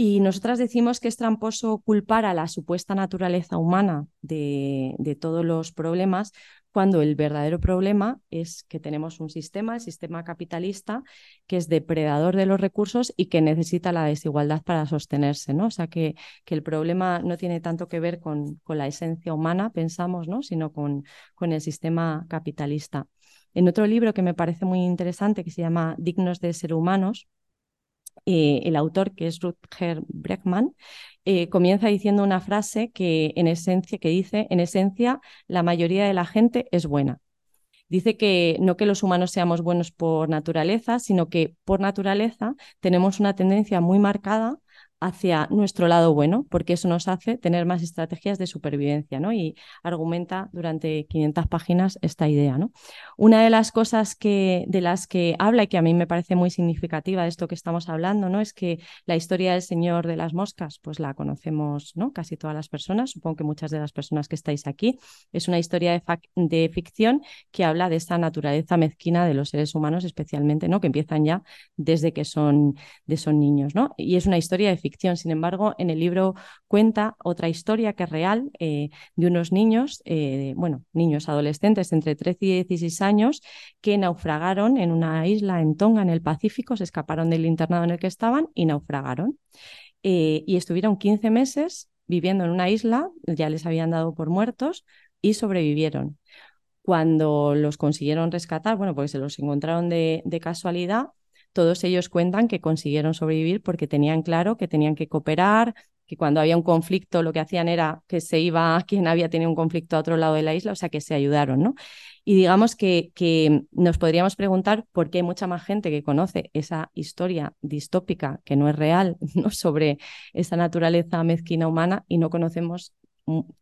Y nosotras decimos que es tramposo culpar a la supuesta naturaleza humana de, de todos los problemas cuando el verdadero problema es que tenemos un sistema, el sistema capitalista, que es depredador de los recursos y que necesita la desigualdad para sostenerse, ¿no? O sea, que, que el problema no tiene tanto que ver con, con la esencia humana, pensamos, ¿no? Sino con, con el sistema capitalista. En otro libro que me parece muy interesante, que se llama Dignos de ser humanos, eh, el autor, que es Rutger Bregman, eh, comienza diciendo una frase que en esencia, que dice, en esencia, la mayoría de la gente es buena. Dice que no que los humanos seamos buenos por naturaleza, sino que por naturaleza tenemos una tendencia muy marcada hacia nuestro lado bueno, porque eso nos hace tener más estrategias de supervivencia, ¿no? Y argumenta durante 500 páginas esta idea, ¿no? Una de las cosas que, de las que habla y que a mí me parece muy significativa de esto que estamos hablando, ¿no? Es que la historia del Señor de las Moscas, pues la conocemos, ¿no? Casi todas las personas, supongo que muchas de las personas que estáis aquí. Es una historia de, ficción que habla de esta naturaleza mezquina de los seres humanos, especialmente, ¿no? Que empiezan ya desde que son, de son niños, ¿no? Y es una historia de ficción sin embargo, en el libro cuenta otra historia que es real eh, de unos niños, eh, bueno, niños adolescentes entre 13 y 16 años que naufragaron en una isla en Tonga, en el Pacífico, se escaparon del internado en el que estaban y naufragaron. Eh, y estuvieron 15 meses viviendo en una isla, ya les habían dado por muertos y sobrevivieron. Cuando los consiguieron rescatar, bueno, porque se los encontraron de, de casualidad, todos ellos cuentan que consiguieron sobrevivir porque tenían claro que tenían que cooperar, que cuando había un conflicto lo que hacían era que se iba quien había tenido un conflicto a otro lado de la isla, o sea que se ayudaron, ¿no? Y digamos que, que nos podríamos preguntar por qué hay mucha más gente que conoce esa historia distópica que no es real, ¿no? Sobre esa naturaleza mezquina humana y no conocemos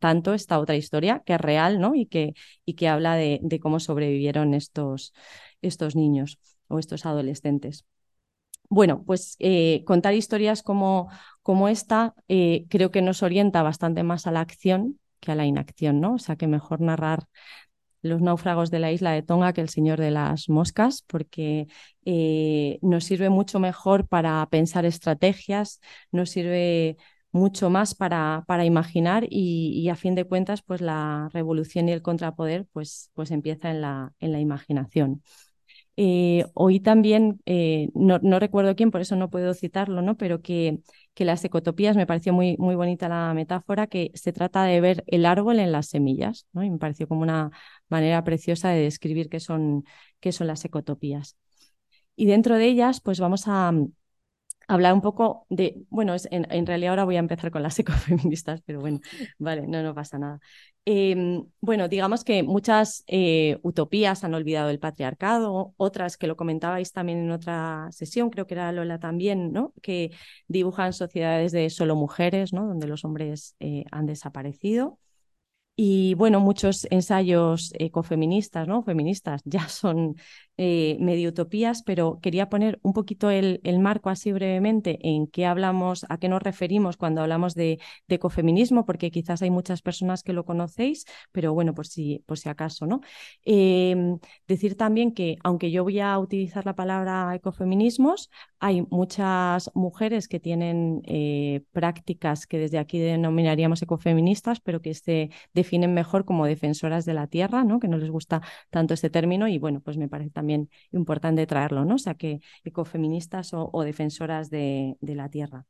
tanto esta otra historia que es real, ¿no? Y que, y que habla de, de cómo sobrevivieron estos, estos niños o estos adolescentes. Bueno, pues eh, contar historias como, como esta eh, creo que nos orienta bastante más a la acción que a la inacción, ¿no? O sea, que mejor narrar los náufragos de la isla de Tonga que el Señor de las Moscas, porque eh, nos sirve mucho mejor para pensar estrategias, nos sirve mucho más para, para imaginar y, a fin de cuentas, pues la revolución y el contrapoder pues, pues empieza en la, en la imaginación. Eh, oí también, eh, no, recuerdo quién, por eso no puedo citarlo, ¿no? pero que, que las ecotopías, me pareció muy, muy bonita la metáfora, que se trata de ver el árbol en las semillas, ¿no? y me pareció como una manera preciosa de describir qué son, qué son las ecotopías. Y dentro de ellas, pues vamos a, hablar un poco de, bueno, en, en, realidad ahora voy a empezar con las ecofeministas, pero bueno, vale, no, no pasa nada. Em, bueno, digamos que muchas eh, utopías han olvidado el patriarcado, otras que lo comentabais también en otra sesión, creo que era Lola también, ¿no? Que dibujan sociedades de solo mujeres, ¿no? Donde los hombres eh, han desaparecido. Y bueno, muchos ensayos ecofeministas, ¿no? Feministas ya son eh, medio utopías, pero quería poner un poquito el, marco así brevemente en qué hablamos, a qué nos referimos cuando hablamos de, ecofeminismo, porque quizás hay muchas personas que lo conocéis, pero bueno, por si, por si acaso, ¿no? Em, decir también que, aunque yo voy a utilizar la palabra ecofeminismos, hay muchas mujeres que tienen eh, prácticas que desde aquí denominaríamos ecofeministas, pero que se definen mejor como defensoras de la tierra, ¿no? Que no les gusta tanto este término y bueno, pues me parece también también importante traerlo, ¿no? O sea, que ecofeministas o, defensoras de, la tierra.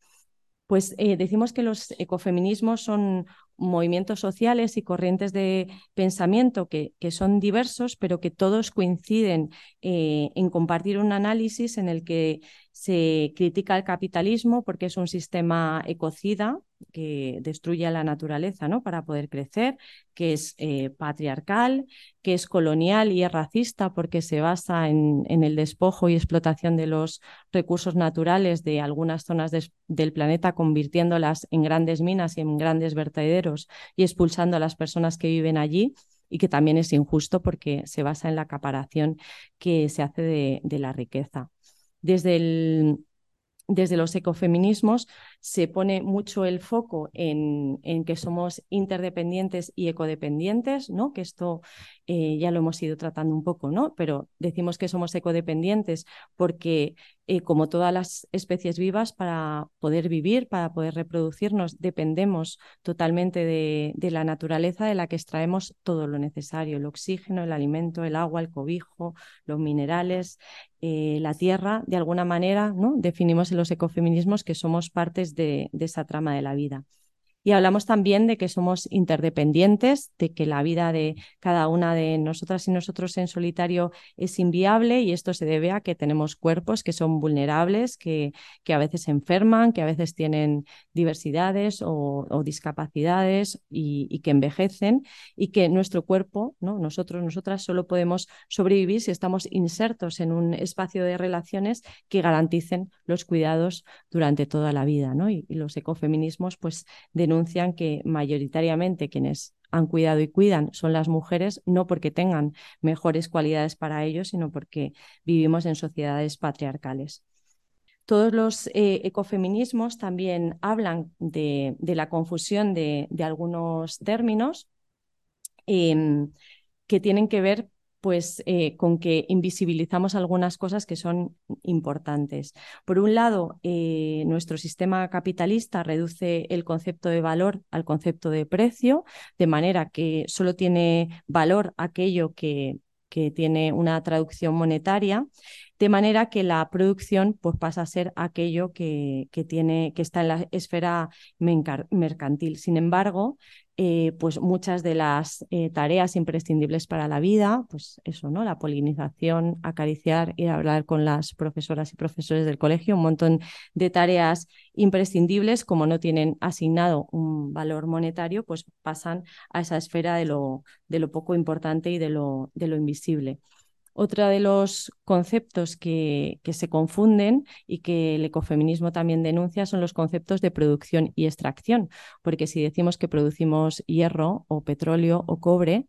Pues eh, decimos que los ecofeminismos son movimientos sociales y corrientes de pensamiento que, que son diversos, pero que todos coinciden eh, en compartir un análisis en el que se critica el capitalismo porque es un sistema ecocida que destruye a la naturaleza ¿no? para poder crecer, que es eh, patriarcal, que es colonial y es racista porque se basa en, en, el despojo y explotación de los recursos naturales de algunas zonas del planeta, convirtiéndolas en grandes minas y en grandes vertederos y expulsando a las personas que viven allí y que también es injusto porque se basa en la acaparación que se hace de, la riqueza. Desde desde los ecofeminismos se pone mucho el foco en, en, que somos interdependientes y ecodependientes, ¿no? Que esto eh, ya lo hemos ido tratando un poco, ¿no? Pero decimos que somos ecodependientes porque, eh, como todas las especies vivas, para poder vivir, para poder reproducirnos, dependemos totalmente de, de la naturaleza de la que extraemos todo lo necesario, el oxígeno, el alimento, el agua, el cobijo, los minerales, eh, la tierra, de alguna manera, ¿no? Definimos en los ecofeminismos que somos partes de, de esa trama de la vida. Y hablamos también de que somos interdependientes, de que la vida de cada una de nosotras y nosotros en solitario es inviable y esto se debe a que tenemos cuerpos que son vulnerables, que, que a veces enferman, que a veces tienen diversidades o, discapacidades y, que envejecen y que nuestro cuerpo, ¿no? nosotros, nosotras solo podemos sobrevivir si estamos insertos en un espacio de relaciones que garanticen los cuidados durante toda la vida. ¿no? Y, y los ecofeminismos pues denuncian que mayoritariamente quienes han cuidado y cuidan son las mujeres, no porque tengan mejores cualidades para ellos, sino porque vivimos en sociedades patriarcales. Todos los eh, ecofeminismos también hablan de, la confusión de, algunos términos em, que tienen que ver pues eh, con que invisibilizamos algunas cosas que son importantes. Por un lado, eh, nuestro sistema capitalista reduce el concepto de valor al concepto de precio, de manera que solo tiene valor aquello que que tiene una traducción monetaria, de manera que la producción pues, pasa a ser aquello que, que, tiene, que está en la esfera mercantil. Sin embargo, eh, pues muchas de las eh, tareas imprescindibles para la vida, pues eso, ¿no? La polinización, acariciar, a hablar con las profesoras y profesores del colegio, un montón de tareas imprescindibles, como no tienen asignado un valor monetario, pues pasan a esa esfera de lo, de lo poco importante y de lo, de lo invisible. Otro de los conceptos que, se confunden y que el ecofeminismo también denuncia son los conceptos de producción y extracción, porque si decimos que producimos hierro o petróleo o cobre,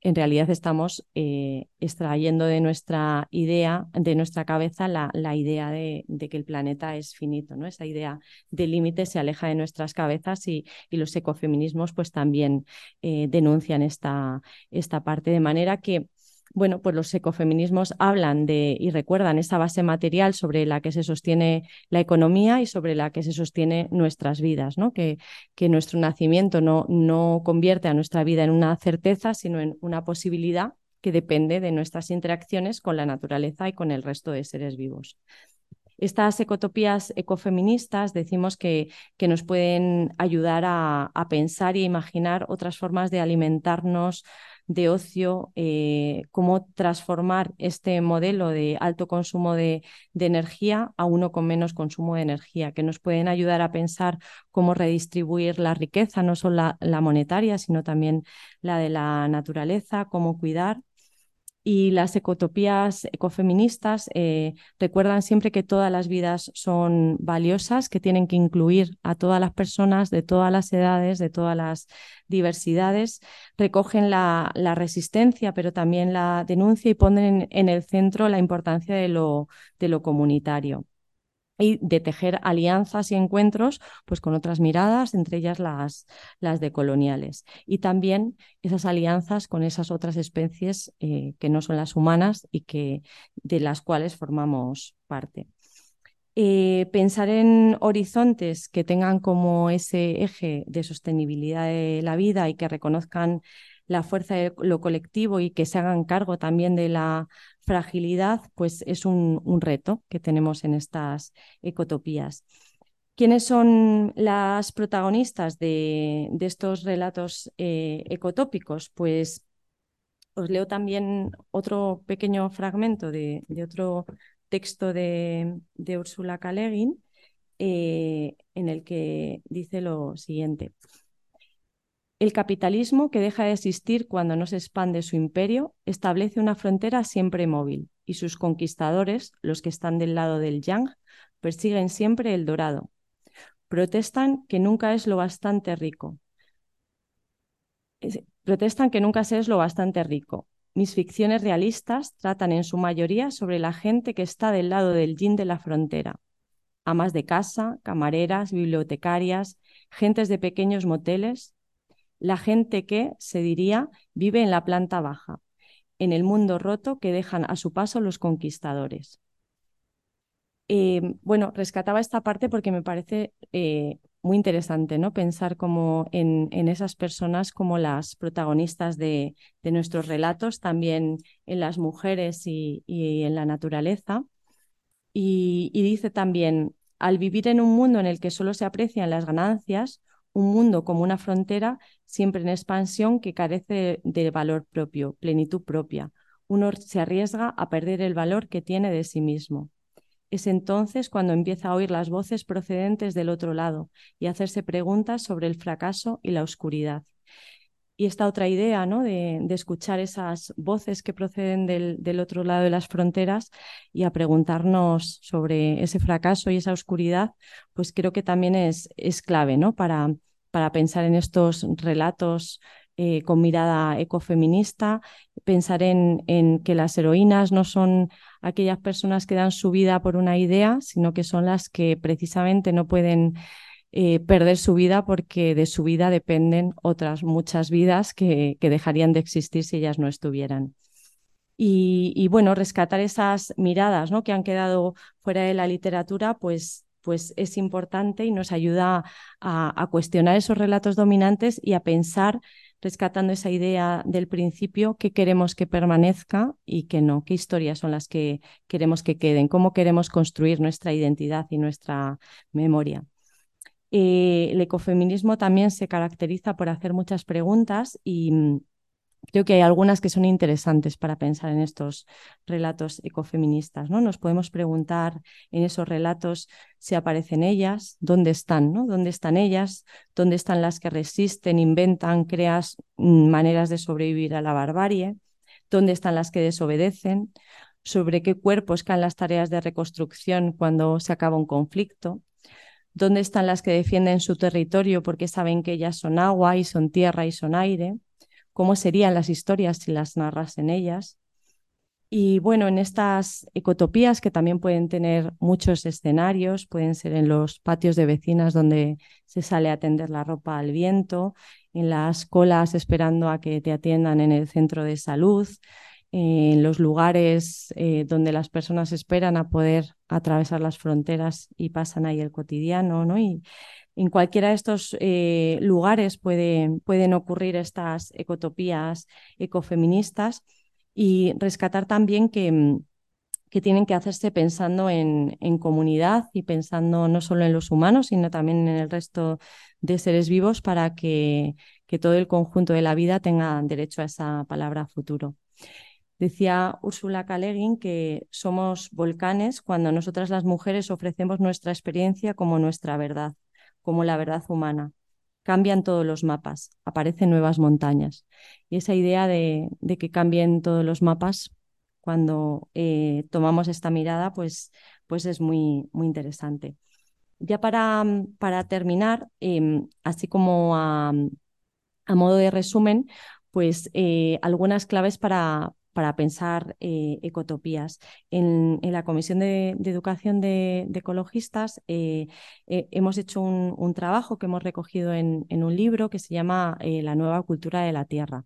en realidad estamos eh, extrayendo de nuestra idea, de nuestra cabeza, la, idea de, que el planeta es finito, ¿no? Esa idea de límite se aleja de nuestras cabezas y, los ecofeminismos pues también eh, denuncian esta, esta parte, de manera que bueno, pues los ecofeminismos hablan de y recuerdan esa base material sobre la que se sostiene la economía y sobre la que se sostiene nuestras vidas, ¿no? Que, nuestro nacimiento no, no convierte a nuestra vida en una certeza, sino en una posibilidad que depende de nuestras interacciones con la naturaleza y con el resto de seres vivos. Estas ecotopías ecofeministas decimos que, que nos pueden ayudar a, a pensar y imaginar otras formas de alimentarnos, de ocio, eh, cómo transformar este modelo de alto consumo de, energía a uno con menos consumo de energía, que nos pueden ayudar a pensar cómo redistribuir la riqueza, no solo la monetaria, sino también la de la naturaleza, cómo cuidar y las ecotopías ecofeministas eh, recuerdan siempre que todas las vidas son valiosas, que tienen que incluir a todas las personas de todas las edades, de todas las diversidades, recogen la, resistencia, pero también la denuncia y ponen en, el centro la importancia de lo comunitario y de tejer alianzas y encuentros pues, con otras miradas, entre ellas las, las de coloniales. Y también esas alianzas con esas otras especies eh, que no son las humanas y que, de las cuales formamos parte. Eh, pensar en horizontes que tengan como ese eje de sostenibilidad de la vida y que reconozcan la fuerza de lo colectivo y que se hagan cargo también de la fragilidad, pues es un, reto que tenemos en estas ecotopías. ¿Quiénes son las protagonistas de, estos relatos eh, ecotópicos? Pues os leo también otro pequeño fragmento de, otro texto de, de Úrsula K. eh, en el que dice lo siguiente. El capitalismo, que deja de existir cuando no se expande su imperio, establece una frontera siempre móvil, y sus conquistadores, los que están del lado del yang, persiguen siempre el dorado. Protestan que nunca es lo bastante rico. Protestan que nunca se es lo bastante rico. Mis ficciones realistas tratan en su mayoría sobre la gente que está del lado del yin de la frontera. Amas de casa, camareras, bibliotecarias, gentes de pequeños moteles, la gente que, se diría, vive en la planta baja, en el mundo roto que dejan a su paso los conquistadores. Eh, bueno, rescataba esta parte porque me parece eh, muy interesante, ¿no? Pensar como en, esas personas como las protagonistas de, nuestros relatos, también en las mujeres y, en la naturaleza. y dice también, al vivir en un mundo en el que solo se aprecian las ganancias, un mundo como una frontera siempre en expansión que carece de valor propio, plenitud propia. Uno se arriesga a perder el valor que tiene de sí mismo. Es entonces cuando empieza a oír las voces procedentes del otro lado y hacerse preguntas sobre el fracaso y la oscuridad. Y esta otra idea ¿no? de, escuchar esas voces que proceden del, del, otro lado de las fronteras y a preguntarnos sobre ese fracaso y esa oscuridad, pues creo que también es, es clave ¿no? para, para pensar en estos relatos eh, con mirada ecofeminista, pensar en, que las heroínas no son aquellas personas que dan su vida por una idea, sino que son las que precisamente no pueden eh, perder su vida porque de su vida dependen otras muchas vidas que, que dejarían de existir si ellas no estuvieran. Y, y, bueno, rescatar esas miradas ¿no? que han quedado fuera de la literatura, pues pues es importante y nos ayuda a, cuestionar esos relatos dominantes y a pensar rescatando esa idea del principio, qué queremos que permanezca y qué no, qué historias son las que queremos que queden, cómo queremos construir nuestra identidad y nuestra memoria. Eh, el ecofeminismo también se caracteriza por hacer muchas preguntas y mm, creo que hay algunas que son interesantes para pensar en estos relatos ecofeministas. ¿no? Nos podemos preguntar en esos relatos si aparecen ellas, dónde están, ¿no? dónde están ellas, dónde están las que resisten, inventan, crean maneras de sobrevivir a la barbarie, dónde están las que desobedecen, sobre qué cuerpos caen las tareas de reconstrucción cuando se acaba un conflicto, dónde están las que defienden su territorio porque saben que ellas son agua y son tierra y son aire, cómo serían las historias si las narrasen ellas. Y bueno, en estas ecotopías que también pueden tener muchos escenarios, pueden ser en los patios de vecinas donde se sale a tender la ropa al viento, en las colas esperando a que te atiendan en el centro de salud, en los lugares eh, donde las personas esperan a poder atravesar las fronteras y pasan ahí el cotidiano, ¿no? En cualquiera de estos eh, lugares pueden ocurrir estas ecotopías ecofeministas y rescatar también que, mm, que tienen que hacerse pensando en, en, comunidad y pensando no solo en los humanos, sino también en el resto de seres vivos para que, que todo el conjunto de la vida tenga derecho a esa palabra futuro. Decía Úrsula K. que somos volcanes cuando nosotras las mujeres ofrecemos nuestra experiencia como nuestra verdad, como la verdad humana. Cambian todos los mapas, aparecen nuevas montañas. Y esa idea de, que cambien todos los mapas cuando eh, tomamos esta mirada, pues, pues es muy, muy interesante. Ya para, para terminar, em, así como a, modo de resumen, pues eh, algunas claves para, para pensar eh, ecotopías. En, la Comisión de, Educación de, Ecologistas eh, eh, hemos hecho un, trabajo que hemos recogido en, un libro que se llama La nueva cultura de la tierra.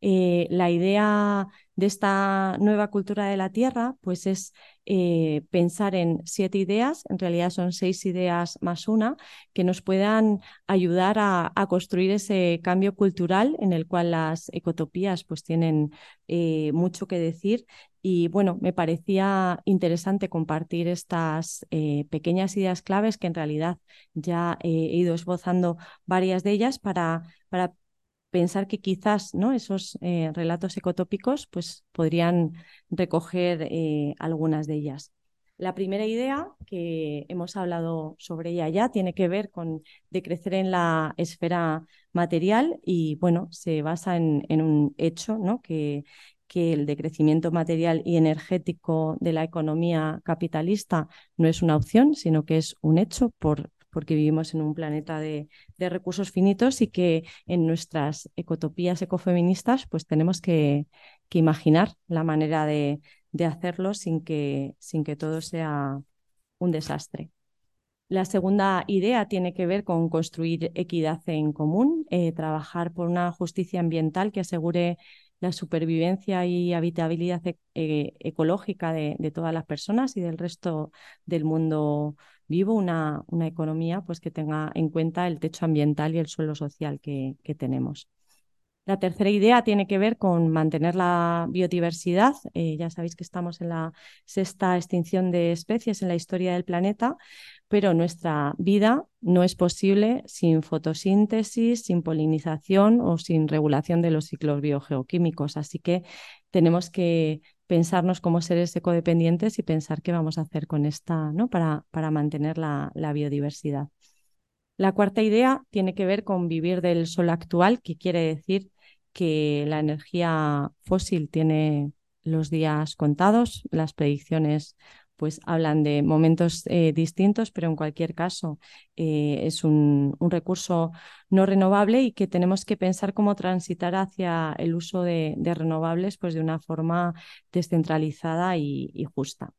La idea de esta nueva cultura de la Tierra, pues es eh, pensar en siete ideas, en realidad son seis ideas más una, que nos puedan ayudar a, construir ese cambio cultural en el cual las ecotopías pues tienen eh, mucho que decir. Y bueno, me parecía interesante compartir estas eh, pequeñas ideas claves que en realidad ya he ido esbozando varias de ellas para, para pensar que quizás ¿no? esos eh, relatos ecotópicos pues, podrían recoger eh, algunas de ellas. La primera idea, que hemos hablado sobre ella ya, tiene que ver con decrecer en la esfera material y bueno, se basa en, un hecho, ¿no? que, que el decrecimiento material y energético de la economía capitalista no es una opción, sino que es un hecho por porque vivimos en un planeta de, recursos finitos y que en nuestras ecotopías ecofeministas pues tenemos que, imaginar la manera de, hacerlo sin que, sin que todo sea un desastre. La segunda idea tiene que ver con construir equidad en común, eh, trabajar por una justicia ambiental que asegure la supervivencia y habitabilidad e, eh, ecológica de, todas las personas y del resto del mundo vivo una, una economía pues, que tenga en cuenta el techo ambiental y el suelo social que, tenemos. La tercera idea tiene que ver con mantener la biodiversidad. Eh, ya sabéis que estamos en la sexta extinción de especies en la historia del planeta, pero nuestra vida no es posible sin fotosíntesis, sin polinización o sin regulación de los ciclos biogeoquímicos. Así que tenemos que pensarnos como seres ecodependientes y pensar qué vamos a hacer con esta, ¿no? Para, para mantener la, biodiversidad. La cuarta idea tiene que ver con vivir del sol actual, que quiere decir que la energía fósil tiene los días contados, las predicciones pues hablan de momentos eh, distintos, pero en cualquier caso eh, es un, recurso no renovable y que tenemos que pensar cómo transitar hacia el uso de, renovables pues de una forma descentralizada y, justa.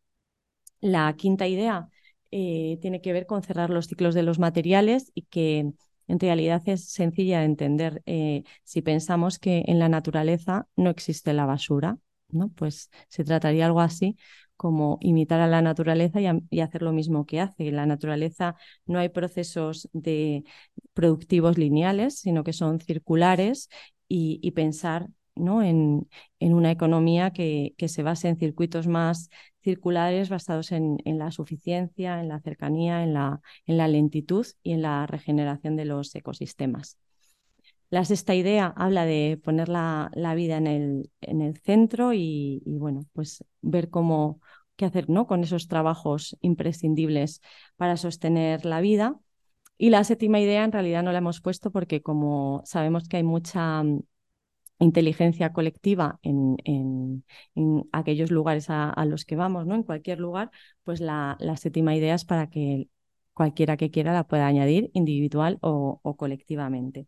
La quinta idea eh, tiene que ver con cerrar los ciclos de los materiales y que en realidad es sencilla de entender si pensamos que en la naturaleza no existe la basura, ¿no? Pues se trataría algo así como imitar a la naturaleza y, hacer lo mismo que hace. En la naturaleza no hay procesos de productivos lineales, sino que son circulares y, pensar ¿no? en, en, una economía que, que, se base en circuitos más circulares basados en, en, la suficiencia, en la cercanía, en la, en la lentitud y en la regeneración de los ecosistemas. La sexta idea habla de poner la, vida en el, en el centro y, bueno, pues ver cómo qué hacer ¿no? con esos trabajos imprescindibles para sostener la vida. Y la séptima idea en realidad no la hemos puesto porque como sabemos que hay mucha mm, inteligencia colectiva en, en, aquellos lugares a, los que vamos, ¿no? En cualquier lugar, pues la, séptima idea es para que cualquiera que quiera la pueda añadir individual o colectivamente.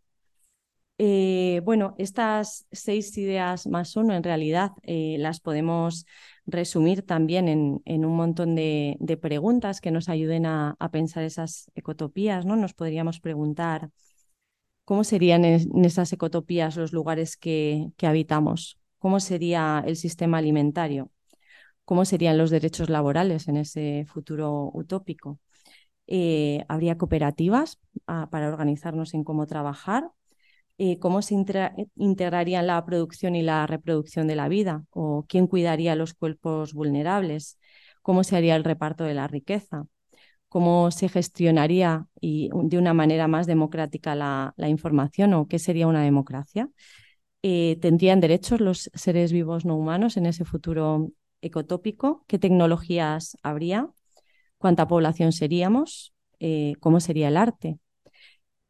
Eh, bueno, estas seis ideas más uno en realidad eh, las podemos resumir también en, un montón de, preguntas que nos ayuden a, pensar esas ecotopías. ¿no? Nos podríamos preguntar cómo serían en, esas ecotopías los lugares que, habitamos, cómo sería el sistema alimentario, cómo serían los derechos laborales en ese futuro utópico. Eh, ¿Habría cooperativas ah, para organizarnos en cómo trabajar? Eh, cómo se integrarían la producción y la reproducción de la vida, o quién cuidaría los cuerpos vulnerables, cómo se haría el reparto de la riqueza, cómo se gestionaría y de una manera más democrática la, información o qué sería una democracia. Eh, ¿Tendrían derechos los seres vivos no humanos en ese futuro ecotópico? ¿Qué tecnologías habría? ¿Cuánta población seríamos? Eh, ¿Cómo sería el arte?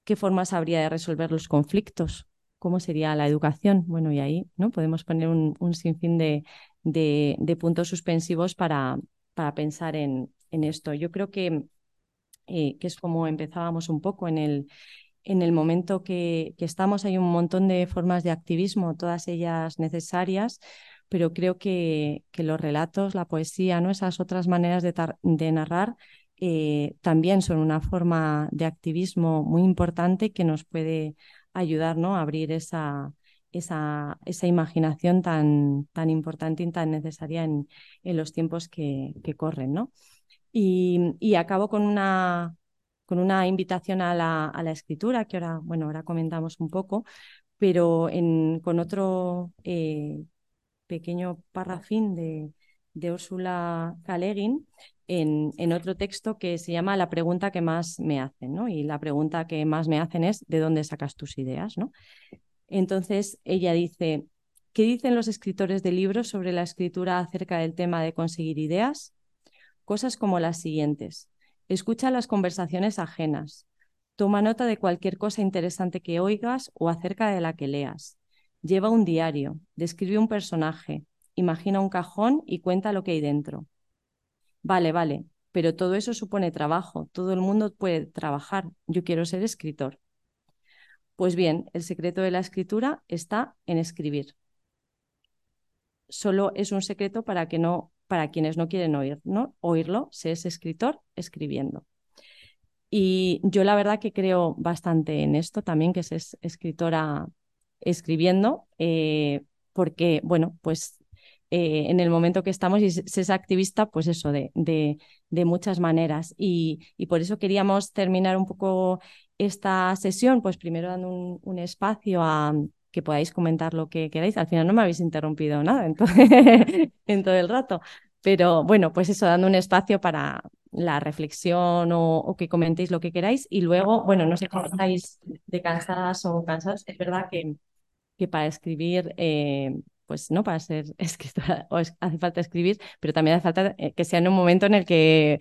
Qué formas habría de resolver los conflictos, cómo sería la educación. Bueno, y ahí ¿no? podemos poner un, sinfín de, de, puntos suspensivos para, para pensar en, en, esto. Yo creo que, eh, que es como empezábamos un poco en el, en el momento que, que, estamos. Hay un montón de formas de activismo, todas ellas necesarias, pero creo que, que los relatos, la poesía, ¿no? esas otras maneras de, de narrar eh, también son una forma de activismo muy importante que nos puede ayudar ¿no? a abrir esa, esa, esa, imaginación tan, tan importante y tan necesaria en, en los tiempos que, corren. ¿no? Y, y, acabo con una, con una invitación a la, a la, escritura, que ahora, bueno, ahora comentamos un poco, pero en, con otro eh, pequeño parrafín de, de Ursula K. en, otro texto que se llama La pregunta que más me hacen, ¿no? Y la pregunta que más me hacen es ¿de dónde sacas tus ideas? ¿no? Entonces ella dice, ¿qué dicen los escritores de libros sobre la escritura acerca del tema de conseguir ideas? Cosas como las siguientes. Escucha las conversaciones ajenas. Toma nota de cualquier cosa interesante que oigas o acerca de la que leas. Lleva un diario. Describe un personaje imagina un cajón y cuenta lo que hay dentro. Vale, vale, pero todo eso supone trabajo, todo el mundo puede trabajar, yo quiero ser escritor. Pues bien, el secreto de la escritura está en escribir. Solo es un secreto para que no para quienes no quieren oír, ¿no? oírlo, se es escritor escribiendo. Y yo la verdad que creo bastante en esto también, que se es escritora escribiendo, eh, porque, bueno, pues eh, en el momento que estamos y se es activista, pues eso, de, de, muchas maneras. Y, por eso queríamos terminar un poco esta sesión, pues primero dando un, espacio a que podáis comentar lo que queráis. Al final no me habéis interrumpido nada en todo el rato. Pero bueno, pues eso, dando un espacio para la reflexión o, que comentéis lo que queráis. Y luego, bueno, no sé cómo estáis de cansadas o cansados. Es verdad que, que para escribir eh, pues no para ser escritora o hace falta escribir, pero también hace falta eh, que sea en un momento en el que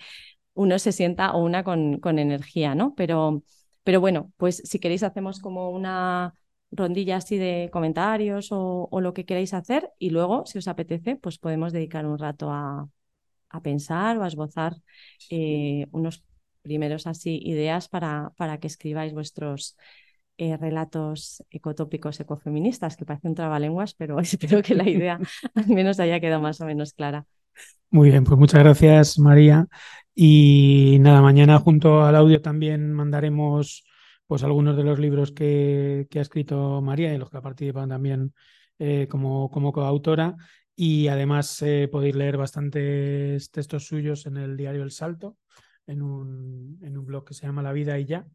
uno se sienta o una con, con energía, ¿no? Pero, pero bueno, pues si queréis hacemos como una rondilla así de comentarios o, lo que queráis hacer y luego, si os apetece, pues podemos dedicar un rato a, pensar o a esbozar eh, unos primeros así ideas para, para que escribáis vuestros eh, relatos ecotópicos ecofeministas, que parece un trabalenguas, pero espero que la idea al menos haya quedado más o menos clara. Muy bien, pues muchas gracias María. Y nada, mañana junto al audio también mandaremos pues algunos de los libros que, ha escrito María y los que ha participado también eh, como, como coautora. Y además eh, podéis leer bastantes textos suyos en el diario El Salto, en un, en un blog que se llama La Vida y Ya,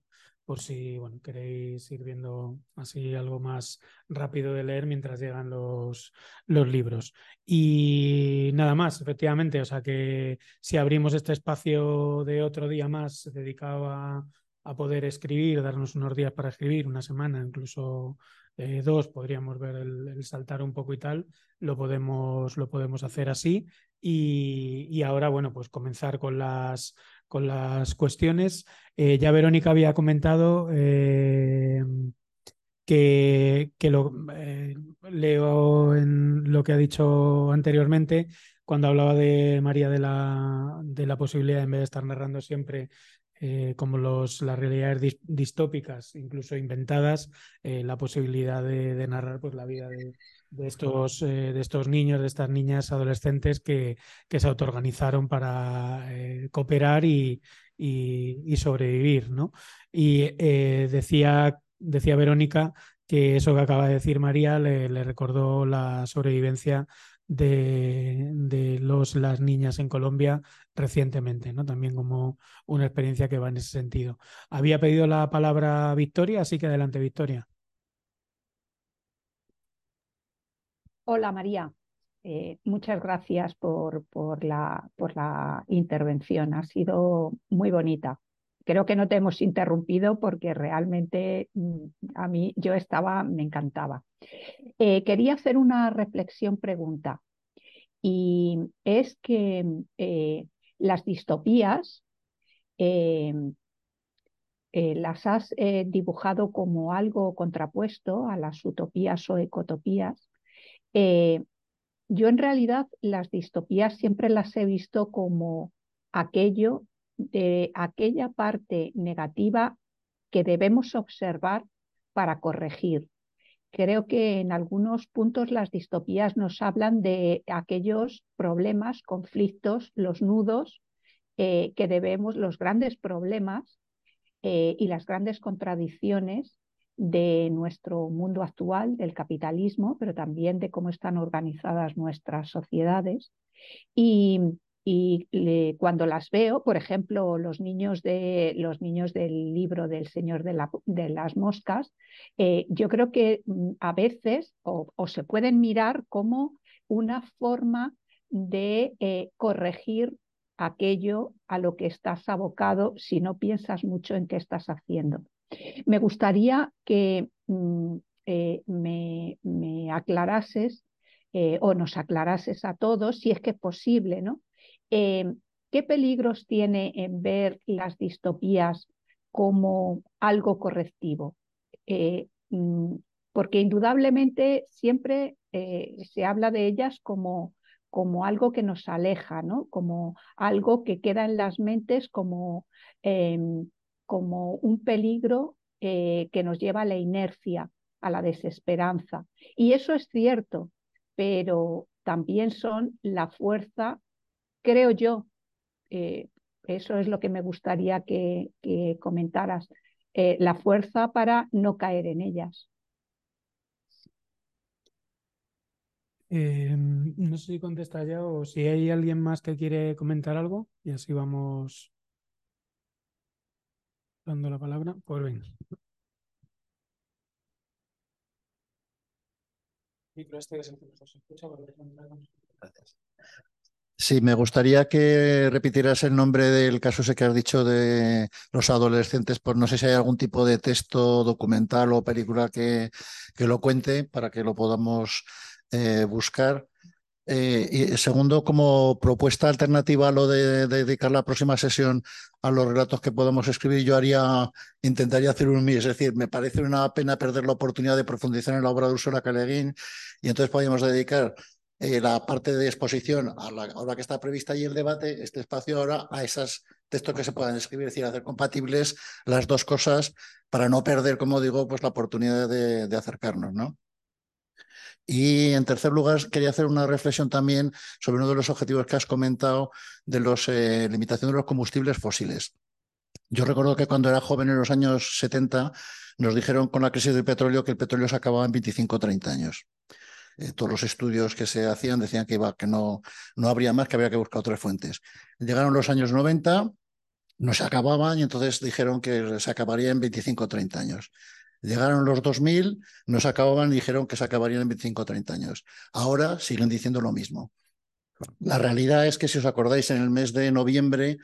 por si bueno, queréis ir viendo así algo más rápido de leer mientras llegan los, los libros. Y nada más, efectivamente, o sea que si abrimos este espacio de otro día más dedicado a, a poder escribir, darnos unos días para escribir, una semana, incluso eh, dos, podríamos ver el, saltar un poco y tal, lo podemos, lo podemos hacer así. Y, y ahora, bueno, pues comenzar con las, con las cuestiones. Eh, ya Verónica había comentado eh, que, que lo, eh, leo en lo que ha dicho anteriormente, cuando hablaba de María de la, de la posibilidad, en vez de estar narrando siempre como los, las realidades distópicas, incluso inventadas, la posibilidad de, narrar pues, la vida de, de estos, eh, de estos niños, de estas niñas adolescentes que, que se autoorganizaron para eh, cooperar y, y, sobrevivir. ¿no? Y eh, decía, decía Verónica que eso que acaba de decir María le, le recordó la sobrevivencia de, de, los, las niñas en Colombia recientemente, ¿no? También como una experiencia que va en ese sentido. Había pedido la palabra Victoria, así que adelante, Victoria. Hola María, eh, muchas gracias por, la intervención, ha sido muy bonita. Creo que no te hemos interrumpido porque realmente mm, a mí yo estaba, me encantaba. Eh, quería hacer una reflexión pregunta y es que eh, las distopías las has dibujado como algo contrapuesto a las utopías o ecotopías eh, yo en realidad las distopías siempre las he visto como aquello de aquella parte negativa que debemos observar para corregir. Creo que en algunos puntos las distopías nos hablan de aquellos problemas, conflictos, los nudos eh, que debemos, los grandes problemas eh, y las grandes contradicciones de nuestro mundo actual, del capitalismo, pero también de cómo están organizadas nuestras sociedades. Y, cuando las veo, por ejemplo, los niños, de, los niños del libro del Señor de, las Moscas, eh, yo creo que mm, a veces o, se pueden mirar como una forma de eh, corregir aquello a lo que estás abocado si no piensas mucho en qué estás haciendo. Me gustaría que mm, eh, me, aclarases eh, o nos aclarases a todos, si es que es posible, ¿no? Eh, ¿Qué peligros tiene en ver las distopías como algo correctivo? Mm, porque indudablemente siempre se habla de ellas como, como algo que nos aleja, ¿no? como algo que queda en las mentes como em, como un peligro eh, que nos lleva a la inercia, a la desesperanza. Y eso es cierto, pero también son la fuerza, creo yo, eh, eso es lo que me gustaría que, comentaras, eh, la fuerza para no caer en ellas. no sé si contesta ya o si hay alguien más que quiere comentar algo y así vamos dando la palabra. Pues venga. Sí, me gustaría que repitieras el nombre del caso ese que has dicho de los adolescentes, pues no sé si hay algún tipo de texto documental o película que, que lo cuente para que lo podamos eh, buscar. Eh, y segundo, como propuesta alternativa a lo de, dedicar la próxima sesión a los relatos que podamos escribir, yo haría, intentaría hacer un mí, es decir, me parece una pena perder la oportunidad de profundizar en la obra de Ursula K. y entonces podríamos dedicar eh, la parte de exposición a la hora que está prevista y el debate, este espacio ahora a esos textos que se puedan escribir, es decir, hacer compatibles las dos cosas para no perder, como digo, pues la oportunidad de, de acercarnos, ¿no? Y en tercer lugar, quería hacer una reflexión también sobre uno de los objetivos que has comentado de la eh, limitación de los combustibles fósiles. Yo recuerdo que cuando era joven en los años 70 nos dijeron con la crisis del petróleo que el petróleo se acababa en 25 o 30 años. Eh, todos los estudios que se hacían decían que, iba, que no, no habría más, que había que buscar otras fuentes. Llegaron los años 90 no se acababan y entonces dijeron que se acabaría en 25 o 30 años. Llegaron los 2000, no se acababan y dijeron que se acabarían en 25 o 30 años. Ahora siguen diciendo lo mismo. La realidad es que, si os acordáis, en el mes de noviembre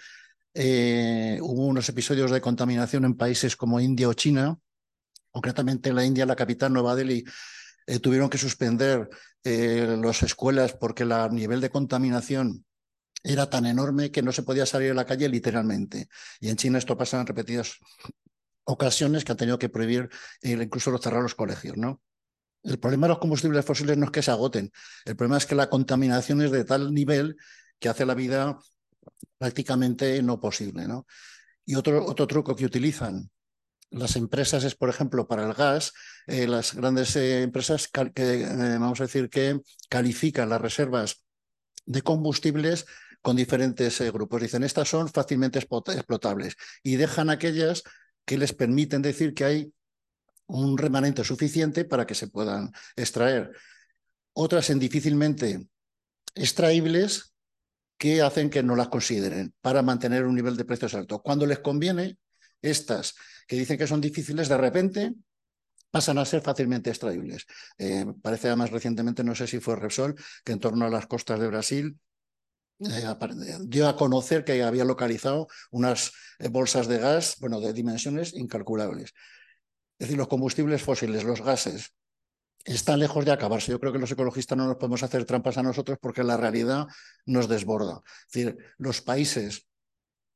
eh, hubo unos episodios de contaminación en países como India o China, concretamente en la India, la capital Nueva Delhi, eh, tuvieron que suspender eh, las escuelas porque el nivel de contaminación era tan enorme que no se podía salir a la calle literalmente. Y en China esto pasa en repetidas ocasiones que han tenido que prohibir incluso cerrar los colegios, ¿no? El problema de los combustibles fósiles no es que se agoten, el problema es que la contaminación es de tal nivel que hace la vida prácticamente no posible. ¿no? Y otro, otro truco que utilizan las empresas es, por ejemplo, para el gas, eh, las grandes eh, empresas que, eh, vamos a decir, que califican las reservas de combustibles con diferentes grupos. Dicen, estas son fácilmente explotables y dejan aquellas que les permiten decir que hay un remanente suficiente para que se puedan extraer. Otras en difícilmente extraíbles que hacen que no las consideren para mantener un nivel de precios alto. Cuando les conviene, estas que dicen que son difíciles, de repente pasan a ser fácilmente extraíbles. Eh, parece además recientemente, no sé si fue Repsol, que en torno a las costas de Brasil dio a conocer que había localizado unas eh, bolsas de gas, bueno, de dimensiones incalculables. Es decir, los combustibles fósiles, los gases, están lejos de acabarse. Yo creo que los ecologistas no nos podemos hacer trampas a nosotros porque la realidad nos desborda. Es decir, los países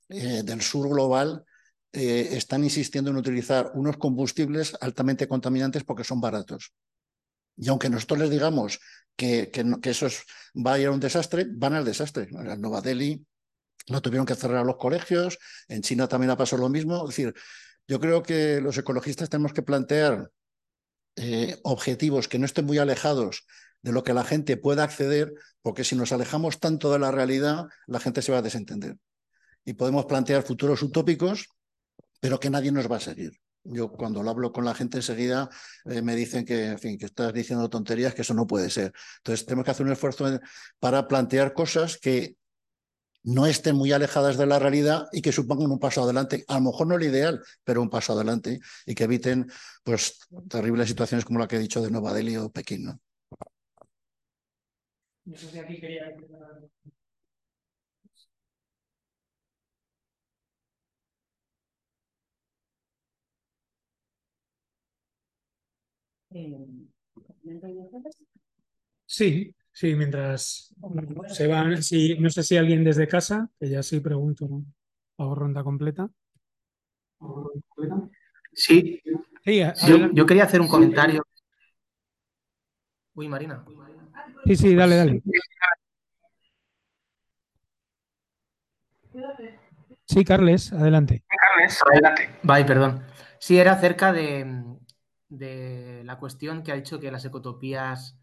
eh, del sur global eh, están insistiendo en utilizar unos combustibles altamente contaminantes porque son baratos. Y aunque nosotros les digamos que, eso va a ir a un desastre, van al desastre. En Nueva Delhi no tuvieron que cerrar los colegios, en China también ha pasado lo mismo. Es decir, yo creo que los ecologistas tenemos que plantear eh, objetivos que no estén muy alejados de lo que la gente pueda acceder, porque si nos alejamos tanto de la realidad, la gente se va a desentender. Y podemos plantear futuros utópicos, pero que nadie nos va a seguir. Yo cuando lo hablo con la gente enseguida eh, me dicen que, en fin, que estás diciendo tonterías, que eso no puede ser. Entonces tenemos que hacer un esfuerzo para plantear cosas que no estén muy alejadas de la realidad y que supongan un paso adelante, a lo mejor no el ideal, pero un paso adelante y que eviten pues terribles situaciones como la que he dicho de Nueva Delhi o Pekín. ¿no? sé aquí quería... Sí, Sí, mientras se van, sí, no sé si alguien desde casa, que ya sí pregunto, hago ronda completa. Sí, yo, quería hacer un comentario. Uy, Marina. Sí, sí, dale, dale. Sí, Carles, adelante. Carles, adelante. Vale, perdón. Sí, era acerca de, de la cuestión que ha dicho que las ecotopías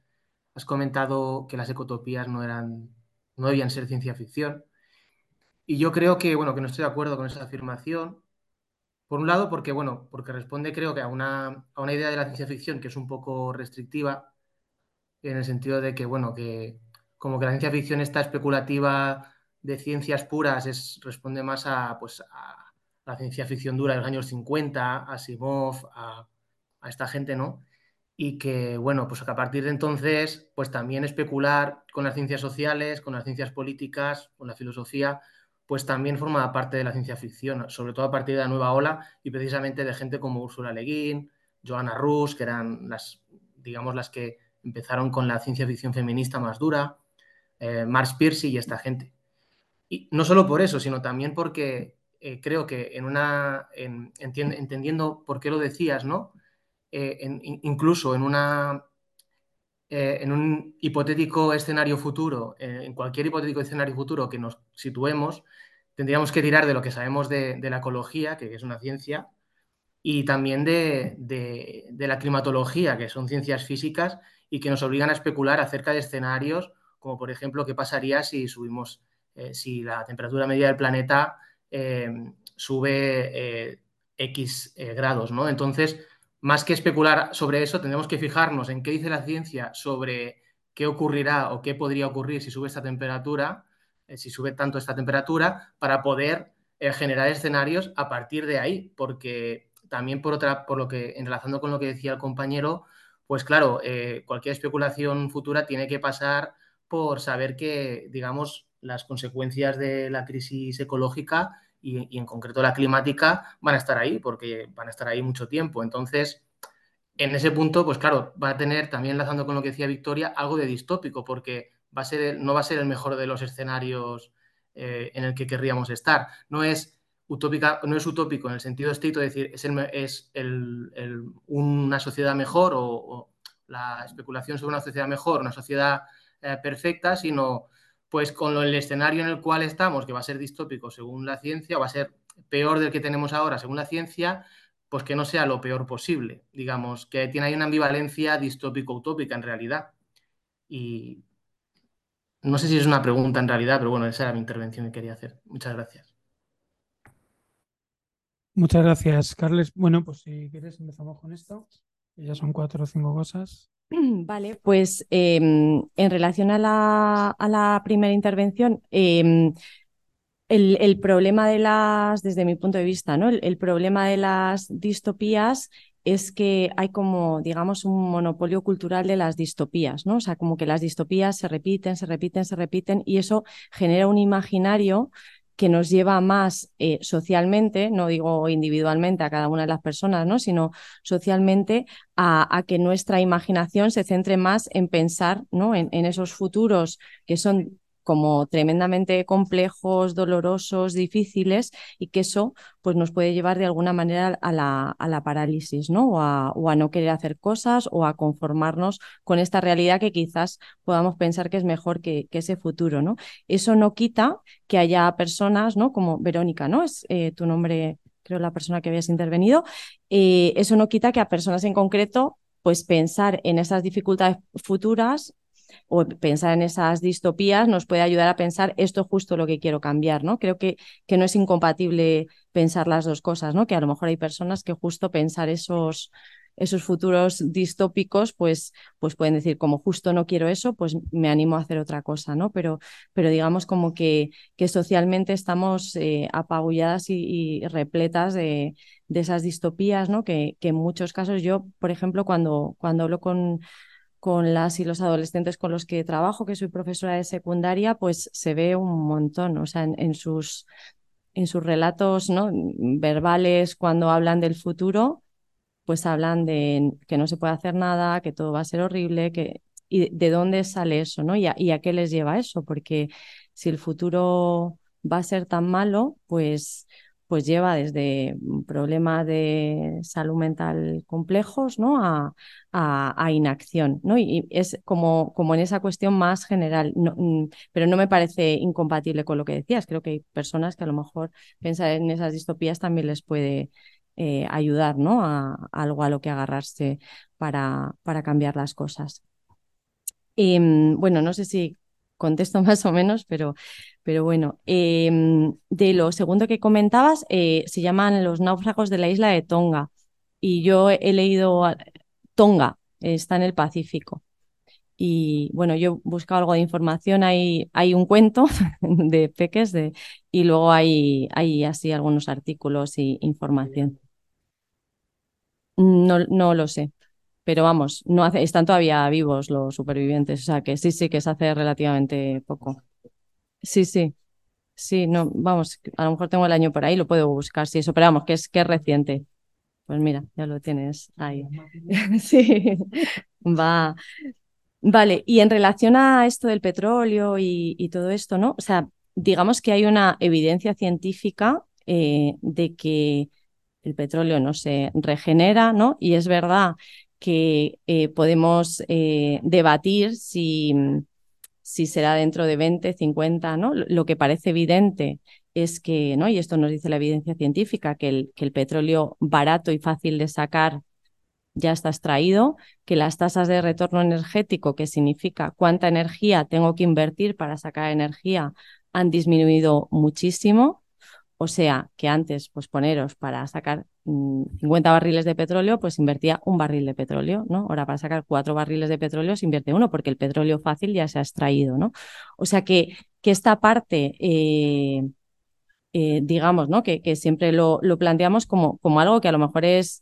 has comentado que las ecotopías no eran, no debían ser ciencia ficción. Y yo creo que, bueno, que no estoy de acuerdo con esa afirmación. Por un lado, porque, bueno, porque responde, creo que a una, a una idea de la ciencia ficción que es un poco restrictiva, en el sentido de que, bueno, que como que la ciencia ficción está especulativa de ciencias puras es, responde más a, pues, a la ciencia ficción dura de los años 50, a Asimov, a, a esta gente, ¿no? y que, bueno, pues a partir de entonces, pues también especular con las ciencias sociales, con las ciencias políticas, con la filosofía, pues también forma parte de la ciencia ficción, sobre todo a partir de la nueva ola y precisamente de gente como Ursula Le Guin, Joanna Rus, que eran las, digamos, las que empezaron con la ciencia ficción feminista más dura, eh, Mars Piercy y esta gente. Y no solo por eso, sino también porque eh, creo que en una, entendiendo por qué lo decías, ¿no? Eh, incluso eh, en un hipotético escenario futuro, eh, en cualquier hipotético escenario futuro que nos situemos, tendríamos que tirar de lo que sabemos de, la ecología, que es una ciencia, y también de, de, la climatología, que son ciencias físicas y que nos obligan a especular acerca de escenarios, como por ejemplo qué pasaría si subimos, si la temperatura media del planeta sube X grados, ¿no? Entonces, más que especular sobre eso, tendremos que fijarnos en qué dice la ciencia sobre qué ocurrirá o qué podría ocurrir si sube esta temperatura, eh, si sube tanto esta temperatura, para poder eh, generar escenarios a partir de ahí, porque también por otra, por lo que, enlazando con lo que decía el compañero, pues claro, eh, cualquier especulación futura tiene que pasar por saber que, digamos, las consecuencias de la crisis ecológica y, en concreto la climática van a estar ahí, porque van a estar ahí mucho tiempo. Entonces, en ese punto, pues claro, va a tener, también enlazando con lo que decía Victoria, algo de distópico, porque va a ser no va a ser el mejor de los escenarios eh, en el que querríamos estar. No es utópica, no es utópico en el sentido estricto de decir es, es una sociedad mejor o, la especulación sobre una sociedad mejor, una sociedad eh, perfecta, sino pues con el escenario en el cual estamos, que va a ser distópico según la ciencia, va a ser peor del que tenemos ahora según la ciencia, pues que no sea lo peor posible, digamos, que tiene ahí una ambivalencia distópico-utópica en realidad. Y no sé si es una pregunta en realidad, pero bueno, esa era mi intervención que quería hacer. Muchas gracias. Muchas gracias, Carles. Bueno, pues si quieres empezamos con esto. Ya son cuatro o cinco cosas. Vale, pues em, en relación a la, primera intervención, em, el, problema de las, desde mi punto de vista, ¿no? El, problema de las distopías es que hay como, digamos, un monopolio cultural de las distopías, ¿no? O sea, como que las distopías se repiten, se repiten, se repiten, y eso genera un imaginario que nos lleva más eh, socialmente, no digo individualmente a cada una de las personas, ¿no? sino socialmente a, que nuestra imaginación se centre más en pensar ¿no? en, en esos futuros que son como tremendamente complejos, dolorosos, difíciles y que eso pues, nos puede llevar de alguna manera a la, a la parálisis, ¿no? O a, no querer hacer cosas o a conformarnos con esta realidad que quizás podamos pensar que es mejor que, ese futuro, ¿no? Eso no quita que haya personas, ¿no? Como Verónica, ¿no? Es eh, tu nombre, creo, la persona que habías intervenido. Eh, eso no quita que a personas en concreto pues pensar en esas dificultades futuras o pensar en esas distopías nos puede ayudar a pensar esto es justo lo que quiero cambiar, ¿no? Creo que, que no es incompatible pensar las dos cosas, ¿no? Que a lo mejor hay personas que justo pensar esos, esos futuros distópicos, pues, pues pueden decir, como justo no quiero eso, pues me animo a hacer otra cosa, ¿no? Pero, pero digamos como que, que socialmente estamos eh, apabulladas y, repletas de, de, esas distopías, ¿no? Que, que, en muchos casos yo, por ejemplo, cuando, cuando hablo con, con las y los adolescentes con los que trabajo, que soy profesora de secundaria, pues se ve un montón, o sea, en, sus, en sus relatos ¿no? verbales, cuando hablan del futuro, pues hablan de que no se puede hacer nada, que todo va a ser horrible, que, y de dónde sale eso, ¿no? ¿Y a, y a qué les lleva eso? Porque si el futuro va a ser tan malo, pues pues lleva desde problemas de salud mental complejos ¿no? a, a, inacción. ¿no? Y es como, como en esa cuestión más general, mm, pero no me parece incompatible con lo que decías. Creo que hay personas que a lo mejor pensar en esas distopías también les puede eh, ayudar ¿no? a, algo a lo que agarrarse para, para cambiar las cosas. Em, bueno, no sé si contesto más o menos, pero, pero bueno. Em, de lo segundo que comentabas, eh, se llaman los náufragos de la isla de Tonga. Y yo he leído Tonga, está en el Pacífico. Y bueno, yo he buscado algo de información, hay, hay un cuento de peques de, y luego hay, hay así algunos artículos y información. No, no lo sé pero vamos, no están todavía vivos los supervivientes, o sea que sí, sí, que se hace relativamente poco. Sí, sí, sí, no, vamos, a lo mejor tengo el año por ahí, lo puedo buscar, sí, eso, pero vamos, que es, que es reciente. Pues mira, ya lo tienes ahí. sí, va. Vale, y en relación a esto del petróleo y, todo esto, ¿no? O sea, digamos que hay una evidencia científica eh, de que el petróleo no se regenera, ¿no? Y es verdad que eh, podemos eh, debatir si, si, será dentro de 20, 50, ¿no? Lo que parece evidente es que, ¿no? y esto nos dice la evidencia científica, que el, que el petróleo barato y fácil de sacar ya está extraído, que las tasas de retorno energético, que significa cuánta energía tengo que invertir para sacar energía, han disminuido muchísimo. O sea, que antes, pues poneros para sacar 50 mm, barriles de petróleo, pues invertía un barril de petróleo, ¿no? Ahora para sacar cuatro barriles de petróleo se invierte uno, porque el petróleo fácil ya se ha extraído, ¿no? O sea que, que esta parte eh, eh, digamos, ¿no? Que, que siempre lo, lo, planteamos como, como algo que a lo mejor es,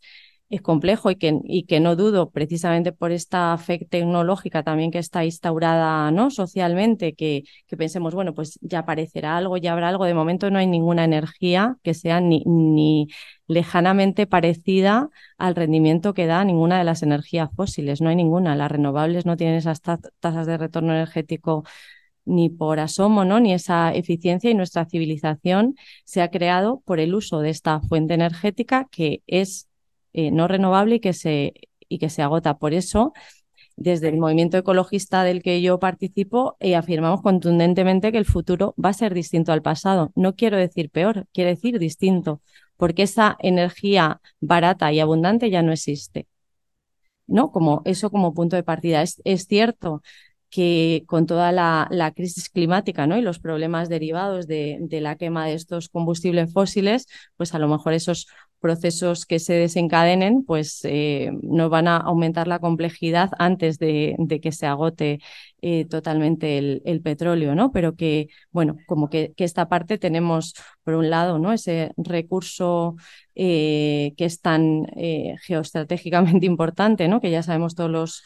es complejo y que, y que no dudo, precisamente por esta fe tecnológica también que está instaurada ¿no? socialmente, que, que pensemos, bueno, pues ya aparecerá algo, ya habrá algo. De momento no hay ninguna energía que sea ni, ni lejanamente parecida al rendimiento que da ninguna de las energías fósiles. No hay ninguna. Las renovables no tienen esas tasas de retorno energético ni por asomo, ¿no? ni esa eficiencia y nuestra civilización se ha creado por el uso de esta fuente energética que es eh, no renovable y que, se, y que se agota. Por eso, desde el movimiento ecologista del que yo participo, eh, afirmamos contundentemente que el futuro va a ser distinto al pasado. No quiero decir peor, quiero decir distinto, porque esa energía barata y abundante ya no existe. ¿No? Como eso como punto de partida. Es, es cierto que con toda la, crisis climática ¿no? y los problemas derivados de, de, la quema de estos combustibles fósiles, pues a lo mejor esos procesos que se desencadenen, pues eh, no van a aumentar la complejidad antes de, que se agote eh, totalmente el, petróleo, ¿no? Pero que, bueno, como que, esta parte tenemos, por un lado, ¿no? Ese recurso eh, que es tan geoestratégicamente importante, ¿no? Que ya sabemos todos los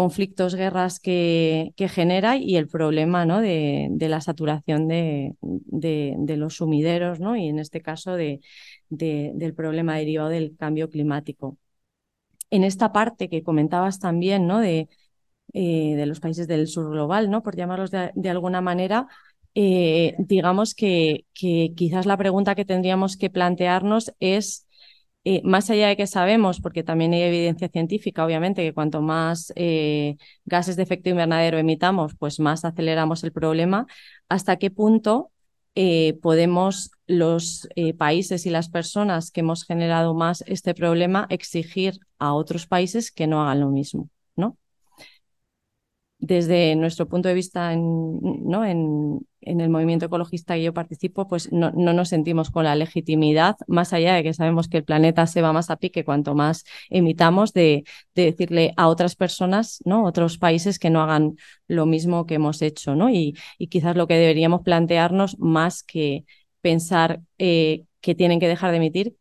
conflictos, guerras que, que genera y el problema ¿no? de, de la saturación de, de, los sumideros ¿no? y en este caso de, del problema derivado del cambio climático. En esta parte que comentabas también ¿no? de, eh, los países del sur global, ¿no? por llamarlos de, alguna manera, eh, digamos que, que quizás la pregunta que tendríamos que plantearnos es eh, más allá de que sabemos, porque también hay evidencia científica, obviamente, que cuanto más eh, gases de efecto invernadero emitamos, pues más aceleramos el problema, ¿hasta qué punto eh, podemos los países y las personas que hemos generado más este problema exigir a otros países que no hagan lo mismo? Desde nuestro punto de vista en, ¿no? en, en, el movimiento ecologista que yo participo, pues no, no, nos sentimos con la legitimidad, más allá de que sabemos que el planeta se va más a pique cuanto más emitamos, de, de decirle a otras personas, ¿no? otros países que no hagan lo mismo que hemos hecho. ¿no? Y, y quizás lo que deberíamos plantearnos más que pensar eh, que tienen que dejar de emitir,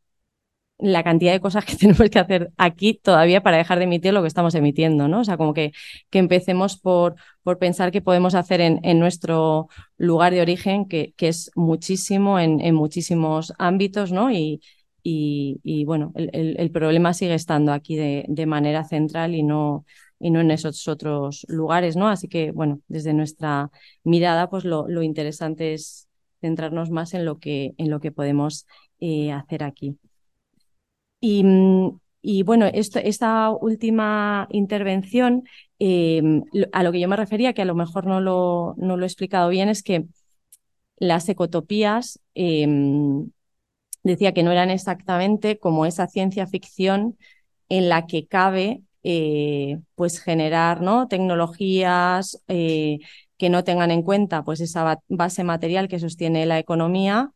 la cantidad de cosas que tenemos que hacer aquí todavía para dejar de emitir lo que estamos emitiendo, ¿no? O sea, como que, que empecemos por, por pensar que podemos hacer en, en nuestro lugar de origen, que, que es muchísimo en, en, muchísimos ámbitos, ¿no? Y, y, y bueno, el, el, problema sigue estando aquí de, de, manera central y no, y no en esos otros lugares, ¿no? Así que, bueno, desde nuestra mirada, pues lo, lo interesante es centrarnos más en lo que, en lo que podemos eh, hacer aquí. Mm, y, bueno, esta última intervención, em, a lo que yo me refería, que a lo mejor no lo, no lo he explicado bien, es que las ecotopías em, decía que no eran exactamente como esa ciencia ficción en la que cabe eh, pues generar ¿no? tecnologías eh, que no tengan en cuenta pues esa base material que sostiene la economía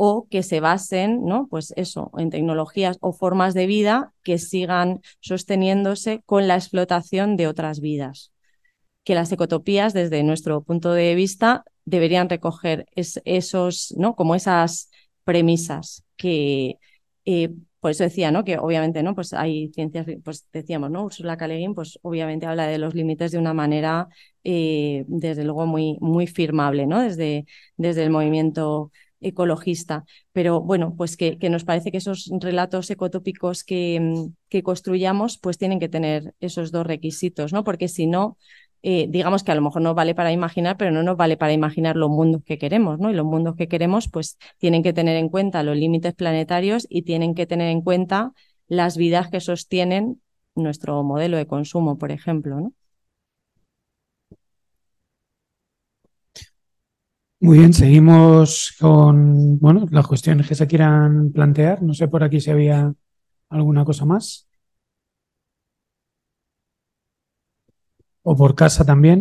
o que se basen, ¿no? Pues eso, en tecnologías o formas de vida que sigan sosteniéndose con la explotación de otras vidas. Que las ecotopías, desde nuestro punto de vista, deberían recoger esos, ¿no? Como esas premisas que eh, por eso decía, ¿no? Que obviamente, ¿no? Pues hay ciencias, pues decíamos, ¿no? Ursula K. pues obviamente habla de los límites de una manera, eh, desde luego, muy, muy firmable, ¿no? Desde, desde el movimiento ecologista. Pero bueno, pues que, nos parece que esos relatos ecotópicos que, mm, que, construyamos, pues tienen que tener esos dos requisitos, ¿no? Porque si no, eh, digamos que a lo mejor no vale para imaginar, pero no nos vale para imaginar los mundos que queremos, ¿no? Y los mundos que queremos, pues tienen que tener en cuenta los límites planetarios y tienen que tener en cuenta las vidas que sostienen nuestro modelo de consumo, por ejemplo, ¿no? Muy bien, seguimos con bueno, las cuestiones que se quieran plantear. No sé por aquí si había alguna cosa más. O por casa también.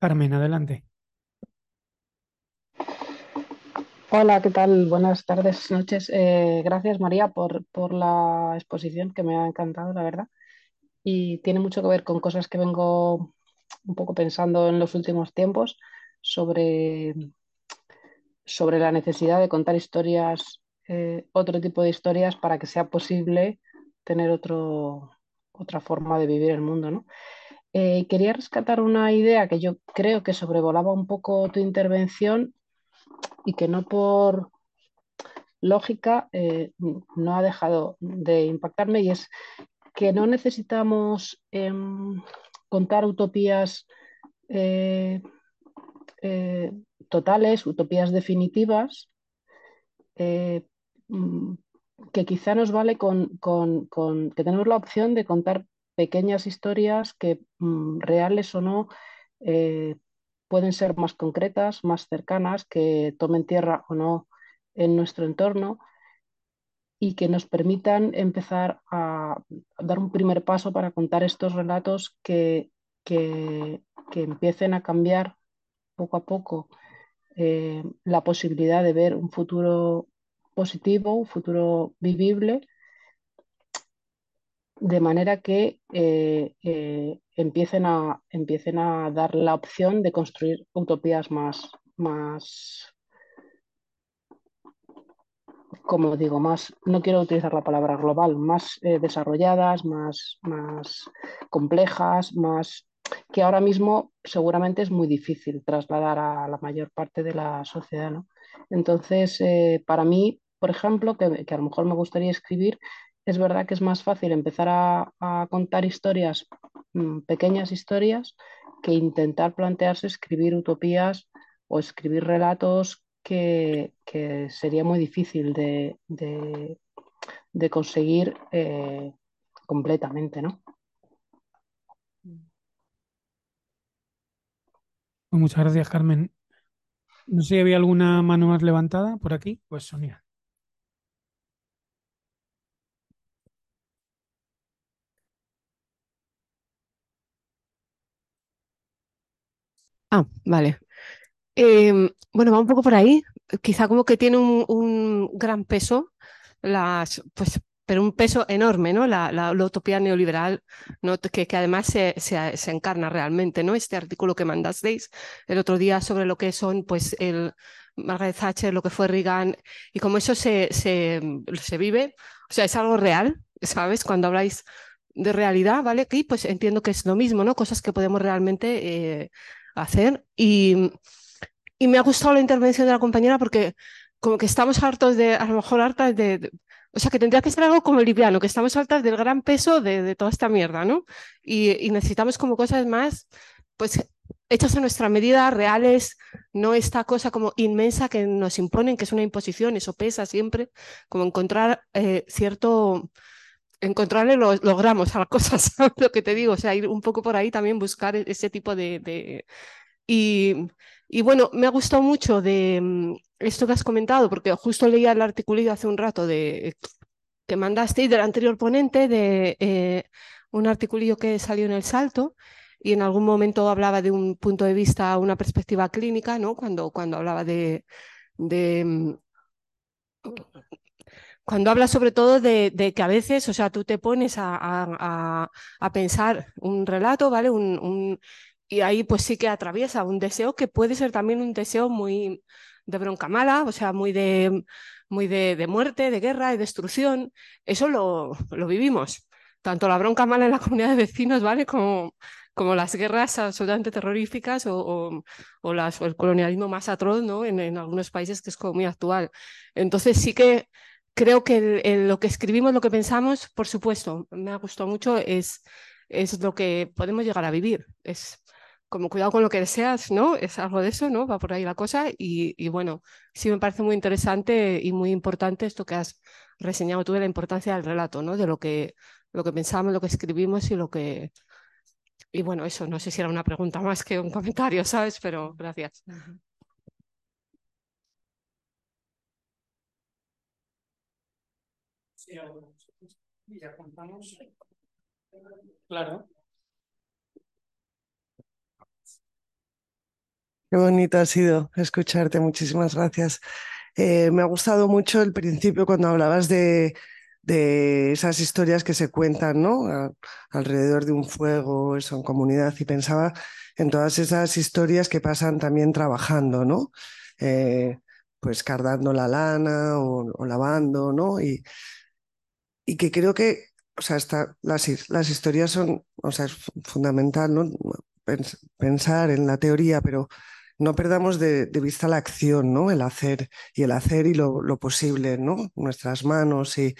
Carmen, adelante. Hola, ¿qué tal? Buenas tardes, noches. Eh, gracias, María, por, por la exposición que me ha encantado, la verdad. Y tiene mucho que ver con cosas que vengo un poco pensando en los últimos tiempos sobre, sobre la necesidad de contar historias, eh, otro tipo de historias para que sea posible tener otro, otra forma de vivir el mundo. ¿no? Eh, quería rescatar una idea que yo creo que sobrevolaba un poco tu intervención y que no por lógica eh, no ha dejado de impactarme y es que no necesitamos em, contar utopías eh, totales, utopías definitivas, mm, que quizá nos vale con, que tenemos la opción de contar pequeñas historias que mm, reales o no eh, pueden ser más concretas, más cercanas, que tomen tierra o no en nuestro entorno y que nos permitan empezar a dar un primer paso para contar estos relatos que, que, empiecen a cambiar poco a poco eh, la posibilidad de ver un futuro positivo, un futuro vivible de manera que eh, eh, empiecen, a, empiecen a dar la opción de construir utopías más, más, como digo, más, no quiero utilizar la palabra global, más eh, desarrolladas, más, más complejas, más que ahora mismo seguramente es muy difícil trasladar a la mayor parte de la sociedad. Entonces, para mí, por ejemplo, que, que, a lo mejor me gustaría escribir, es verdad que es más fácil empezar a, contar historias, mm, pequeñas historias, que intentar plantearse escribir utopías o escribir relatos que, sería muy difícil de, conseguir eh, completamente, ¿no? Pues muchas gracias, Carmen. No sé si había alguna mano más levantada por aquí. Pues Sonia. Ah, vale. Em, bueno, va un poco por ahí. Quizá como que tiene un, gran peso, las, pues, pero un peso enorme, ¿no? La, utopía neoliberal, ¿no? Que, que además se, se, encarna realmente, ¿no? Este artículo que mandasteis el otro día sobre lo que son, pues, el Margaret Thatcher, lo que fue Reagan, y como eso se, se, se vive, o sea, es algo real, ¿sabes? Cuando habláis de realidad, ¿vale? Aquí, pues entiendo que es lo mismo, ¿no? Cosas que podemos realmente eh, hacer. Y, y, me ha gustado la intervención de la compañera porque como que estamos hartos de, a lo mejor hartas de, o sea, que tendría que ser algo como liviano, que estamos hartas del gran peso de, de toda esta mierda, ¿no? Y, y, necesitamos como cosas más, pues, hechas a nuestra medida, reales, no esta cosa como inmensa que nos imponen, que es una imposición, eso pesa siempre, como encontrar eh, cierto encontrarle los, gramos a las cosas, ¿sabes lo que te digo? O sea, ir un poco por ahí también buscar e-, ese tipo de... Y, y, bueno, me ha gustado mucho de mm, esto que has comentado, porque justo leía el articulillo hace un rato de que mandaste del anterior ponente, de eh, un articulillo que salió en El Salto, y en algún momento hablaba de un punto de vista, una perspectiva clínica, ¿no? Cuando, cuando hablaba de, mm, cuando habla sobre todo de, que a veces, o sea, tú te pones a, pensar un relato, ¿vale? Un, y ahí pues sí que atraviesa un deseo que puede ser también un deseo muy de bronca mala, o sea, muy de, muy de, muerte, de guerra, de destrucción. Eso lo, lo, vivimos. Tanto la bronca mala en la comunidad de vecinos, ¿vale? Como, como las guerras absolutamente terroríficas o, o, las, el colonialismo más atroz, ¿no? En, en algunos países que es como muy actual. Entonces sí que creo que lo que escribimos, lo que pensamos, por supuesto, me ha gustado mucho, es, es lo que podemos llegar a vivir. Es como cuidado con lo que deseas, ¿no? Es algo de eso, ¿no? Va por ahí la cosa. Y, bueno, sí me parece muy interesante y muy importante esto que has reseñado tú de la importancia del relato, ¿no? De lo que, lo que pensamos, lo que escribimos y lo que... Y bueno, eso, no sé si era una pregunta más que un comentario, ¿sabes? Pero gracias. ya contamos. Claro. Qué bonito ha sido escucharte, muchísimas gracias. Eh, me ha gustado mucho el principio cuando hablabas de, de esas historias que se cuentan, ¿no? alrededor de un fuego, eso, en comunidad, y pensaba en todas esas historias que pasan también trabajando, ¿no? Eh, pues cardando la lana o, lavando, ¿no? Y, y, que creo que, o sea, las, las, historias son, o sea, fundamental, ¿no? Pensar en la teoría, pero no perdamos de, vista la acción, ¿no? El hacer y el hacer y lo, lo posible, ¿no? Nuestras manos y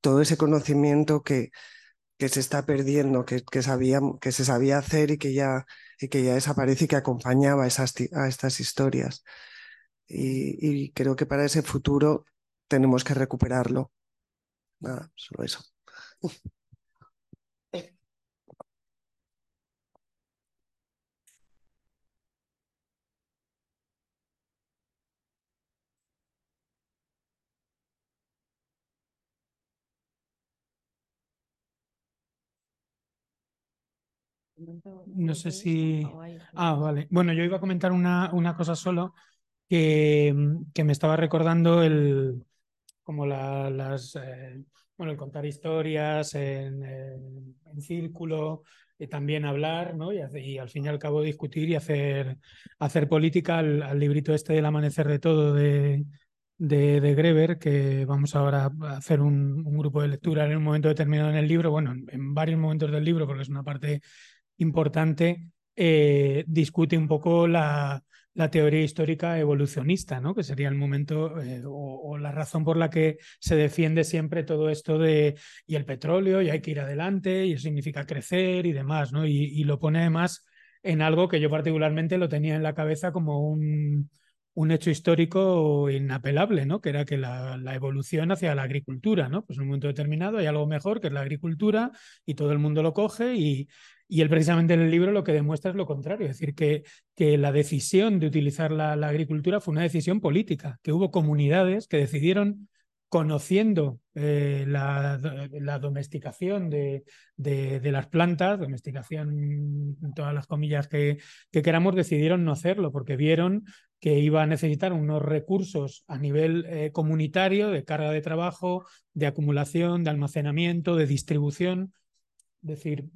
todo ese conocimiento que, que se está perdiendo, que, que, sabía, que se sabía hacer y que ya, y que ya desaparece y que acompañaba esas, a estas historias. Y, y, creo que para ese futuro tenemos que recuperarlo. Nada, solo eso. No sé si... Ah, vale. Bueno, yo iba a comentar una, una cosa solo que, que, me estaba recordando el como la, las eh, bueno el contar historias en, en círculo y también hablar ¿no? y, y, al fin y al cabo discutir y hacer, hacer política al, al librito este del amanecer de todo de, de, de, Greber, que vamos ahora a hacer un, un, grupo de lectura en un momento determinado en el libro, bueno, en, en varios momentos del libro, porque es una parte importante, eh, discute un poco la, la, teoría histórica evolucionista, ¿no? que sería el momento eh, o, la razón por la que se defiende siempre todo esto de y el petróleo y hay que ir adelante y eso significa crecer y demás, ¿no? y, y lo pone además en algo que yo particularmente lo tenía en la cabeza como un, un hecho histórico inapelable, ¿no? que era que la, la, evolución hacia la agricultura, ¿no? pues en un momento determinado hay algo mejor que es la agricultura y todo el mundo lo coge y, y él precisamente en el libro lo que demuestra es lo contrario, es decir, que, que la decisión de utilizar la, agricultura fue una decisión política, que hubo comunidades que decidieron, conociendo eh, la, domesticación de, de, las plantas, domesticación todas las comillas que, que queramos, decidieron no hacerlo porque vieron que iba a necesitar unos recursos a nivel eh, comunitario de carga de trabajo, de acumulación, de almacenamiento, de distribución. Es decir,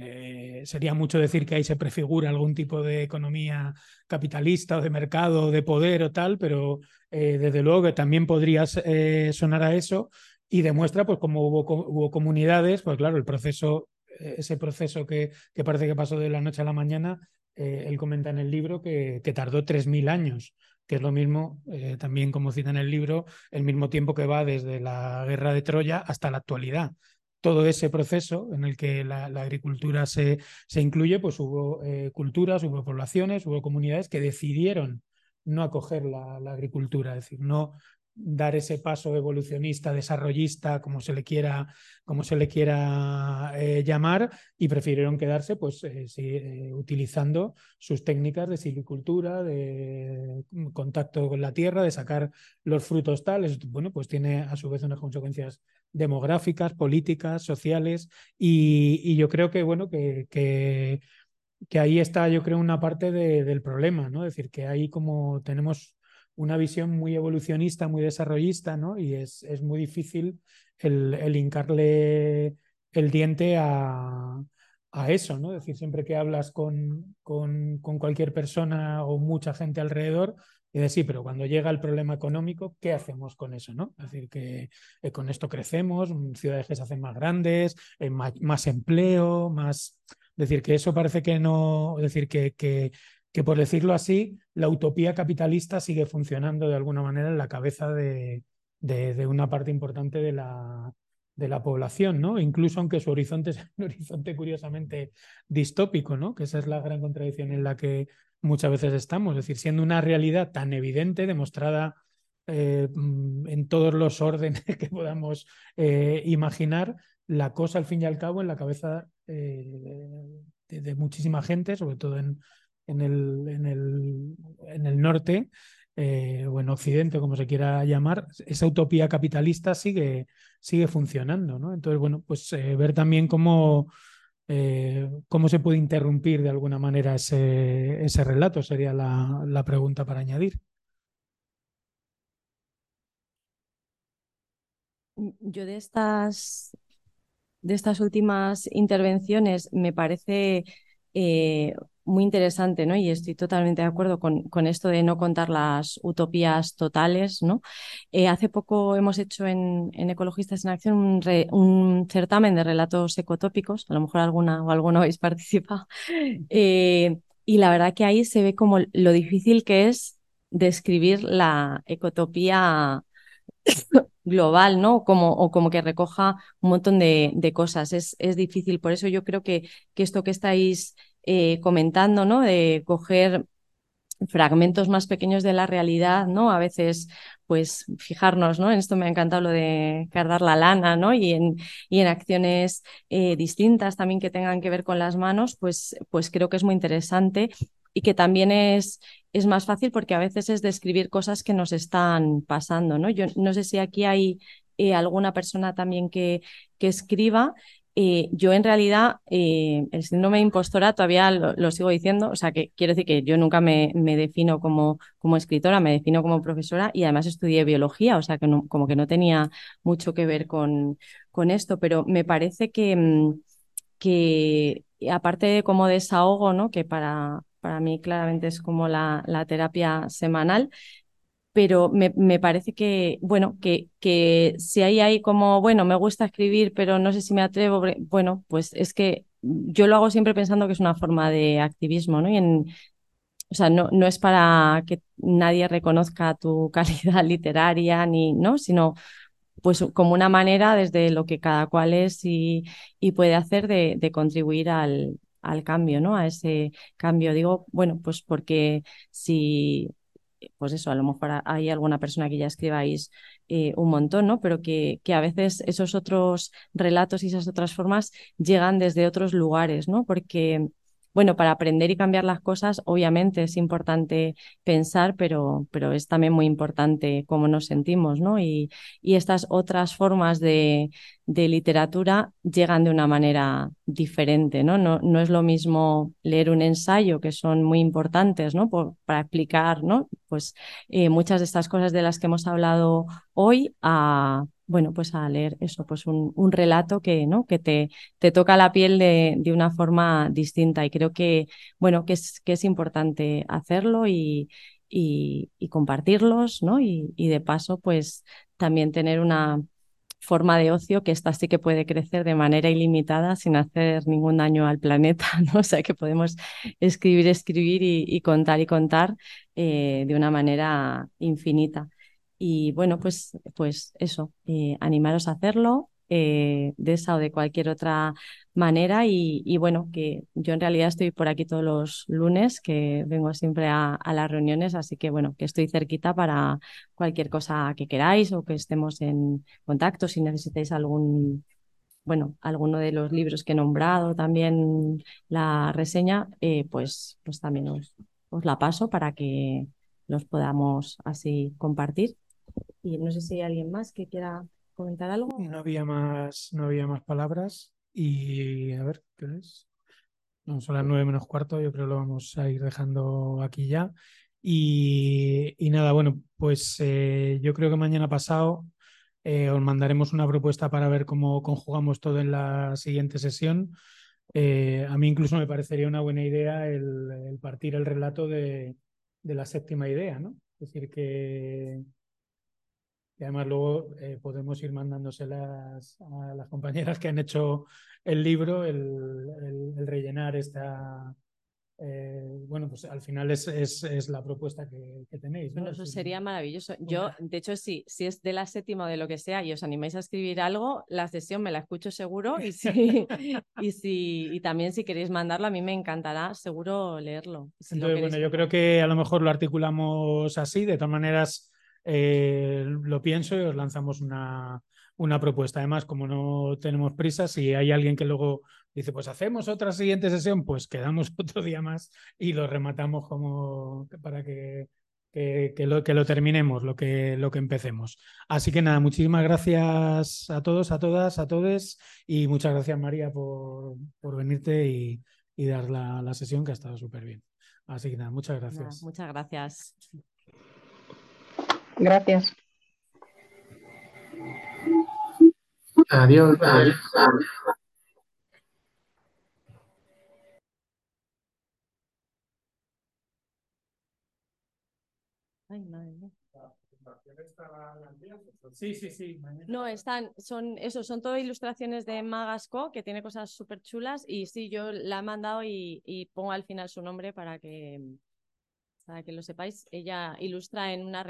eh, sería mucho decir que ahí se prefigura algún tipo de economía capitalista o de mercado o de poder o tal, pero eh, desde luego que también podría eh, sonar a eso y demuestra pues como hubo, hubo comunidades, pues claro, el proceso, ese proceso que, parece que pasó de la noche a la mañana, él comenta en el libro que, que tardó 3.000 años que es lo mismo, también como cita en el libro, el mismo tiempo que va desde la guerra de Troya hasta la actualidad todo ese proceso en el que la, agricultura se, se, incluye, pues hubo eh, culturas, hubo poblaciones, hubo comunidades que decidieron no acoger la, la, agricultura, es decir, no dar ese paso evolucionista, desarrollista, como se le quiera, como se le quiera eh, llamar, y prefirieron quedarse pues, eh, eh, utilizando sus técnicas de silvicultura, de contacto con la tierra, de sacar los frutos tales. Bueno, pues tiene a su vez unas consecuencias demográficas, políticas, sociales, y, yo creo que, bueno, que, que, ahí está, yo creo, una parte de, del problema, ¿no? Es decir, que ahí como tenemos una visión muy evolucionista, muy desarrollista, ¿no? Y es, es muy difícil el, el, hincarle el diente a, a, eso, ¿no? Es decir, siempre que hablas con, con, con cualquier persona o mucha gente alrededor, decir, sí, pero cuando llega el problema económico, ¿qué hacemos con eso? ¿no? Es decir, que eh, con esto crecemos, ciudades que se hacen más grandes, eh, más, empleo, más... Es decir, que eso parece que no... Es decir, que, que, por decirlo así, la utopía capitalista sigue funcionando de alguna manera en la cabeza de, una parte importante de la, de la población, ¿no? Incluso aunque su horizonte es un horizonte curiosamente distópico, ¿no? Que esa es la gran contradicción en la que muchas veces estamos, es decir, siendo una realidad tan evidente, demostrada eh, mm, en todos los órdenes que podamos eh, imaginar, la cosa al fin y al cabo en la cabeza eh, de, de, muchísima gente, sobre todo en, en, el, en, el, en el norte eh, o en Occidente, como se quiera llamar, esa utopía capitalista sigue, sigue funcionando. Entonces, bueno, pues eh, ver también cómo eh, ¿Cómo se puede interrumpir de alguna manera ese, ese relato? Sería la, la, pregunta para añadir. Yo de estas, de estas últimas intervenciones me parece eh, muy interesante, ¿no? Y estoy totalmente de acuerdo con, esto de no contar las utopías totales, ¿no? Eh, hace poco hemos hecho en, Ecologistas en Acción un, un, certamen de relatos ecotópicos, a lo mejor alguna o alguno habéis participado, eh, y la verdad que ahí se ve como lo difícil que es describir la ecotopía global, ¿no? Como, o como que recoja un montón de, de cosas. Es, es, difícil. Por eso yo creo que, que esto que estáis eh, comentando, ¿no? De coger fragmentos más pequeños de la realidad, ¿no? A veces, pues, fijarnos, ¿no? En esto me ha encantado lo de cardar la lana, ¿no? Y en, y en acciones eh, distintas también que tengan que ver con las manos, pues, pues creo que es muy interesante y que también es, es más fácil porque a veces es describir cosas que nos están pasando, ¿no? Yo no sé si aquí hay eh, alguna persona también que, que escriba eh, yo en realidad eh, el síndrome de impostora todavía lo, sigo diciendo, o sea que quiero decir que yo nunca me, me, defino como, como escritora, me defino como profesora y además estudié biología, o sea que como que no tenía mucho que ver con, con esto, pero me parece que, mm, que aparte de como desahogo, ¿no? que para, para mí claramente es como la, la terapia semanal, pero me, me, parece que, bueno, que, que si hay ahí como, bueno, me gusta escribir, pero no sé si me atrevo, bueno, pues es que yo lo hago siempre pensando que es una forma de activismo, ¿no? Y en, o sea, no, no es para que nadie reconozca tu calidad literaria, ni, ¿no? Sino pues como una manera desde lo que cada cual es y, y puede hacer de, de contribuir al, al cambio, ¿no? A ese cambio. Digo, bueno, pues porque si pues eso, a lo mejor hay alguna persona que ya escribáis eh, un montón, ¿no? Pero que, que, a veces esos otros relatos y esas otras formas llegan desde otros lugares, ¿no? Porque bueno, para aprender y cambiar las cosas, obviamente es importante pensar, pero, pero es también muy importante cómo nos sentimos, ¿no? Y, estas otras formas de, de, literatura llegan de una manera diferente, ¿no? ¿no? No es lo mismo leer un ensayo, que son muy importantes, ¿no? Por, para explicar, ¿no? Pues eh, muchas de estas cosas de las que hemos hablado hoy a bueno, pues a leer eso, pues un, relato que, ¿no? que te, te toca la piel de, de, una forma distinta. Y creo que, bueno, que es, que es importante hacerlo y, y, compartirlos, ¿no? Y, y, de paso, pues también tener una forma de ocio que esta sí que puede crecer de manera ilimitada sin hacer ningún daño al planeta, ¿no? O sea que podemos escribir, escribir y, contar y contar eh, de una manera infinita. Y bueno, pues, pues eso, eh, animaros a hacerlo eh, de esa o de cualquier otra manera. Y, bueno, que yo en realidad estoy por aquí todos los lunes, que vengo siempre a, a, las reuniones, así que bueno, que estoy cerquita para cualquier cosa que queráis o que estemos en contacto. Si necesitáis algún, bueno, alguno de los libros que he nombrado, también la reseña, eh, pues, pues también os, os la paso para que los podamos así compartir. Y no sé si hay alguien más que quiera comentar algo. No había más, no había más palabras. Y a ver, ¿qué es? No, son las nueve menos cuarto, yo creo que lo vamos a ir dejando aquí ya. Y, y nada, bueno, pues eh, yo creo que mañana pasado eh, os mandaremos una propuesta para ver cómo conjugamos todo en la siguiente sesión. Eh, a mí incluso me parecería una buena idea el, el partir el relato de, de, la séptima idea, ¿no? Es decir, que, y además luego eh, podemos ir mandándoselas a las compañeras que han hecho el libro, el, el, el rellenar esta... Eh, bueno, pues al final es, es, es la propuesta que, que tenéis. ¿no? Bueno, eso sería maravilloso. Yo, de hecho, sí, si es de la séptima o de lo que sea y os animáis a escribir algo, la sesión me la escucho seguro y, si, y, si, y también si queréis mandarlo, a mí me encantará seguro leerlo. Si Entonces, bueno, yo creo que a lo mejor lo articulamos así, de todas maneras eh, lo pienso y os lanzamos una, una propuesta. Además, como no tenemos prisa, si hay alguien que luego dice, pues hacemos otra siguiente sesión, pues quedamos otro día más y lo rematamos como para que, que, que, lo, que lo terminemos, lo que, lo que empecemos. Así que nada, muchísimas gracias a todos, a todas, a todos y muchas gracias María por, por venirte y, y dar la, la, sesión que ha estado súper bien. Así que nada, muchas gracias. Muchas gracias. Gracias. Adiós. Ay, madre mía. Sí, sí, sí. No, están, son, eso, son todo ilustraciones de Magasco, que tiene cosas súper chulas. Y sí, yo la he mandado y, y pongo al final su nombre para que, para que lo sepáis. Ella ilustra en una revista.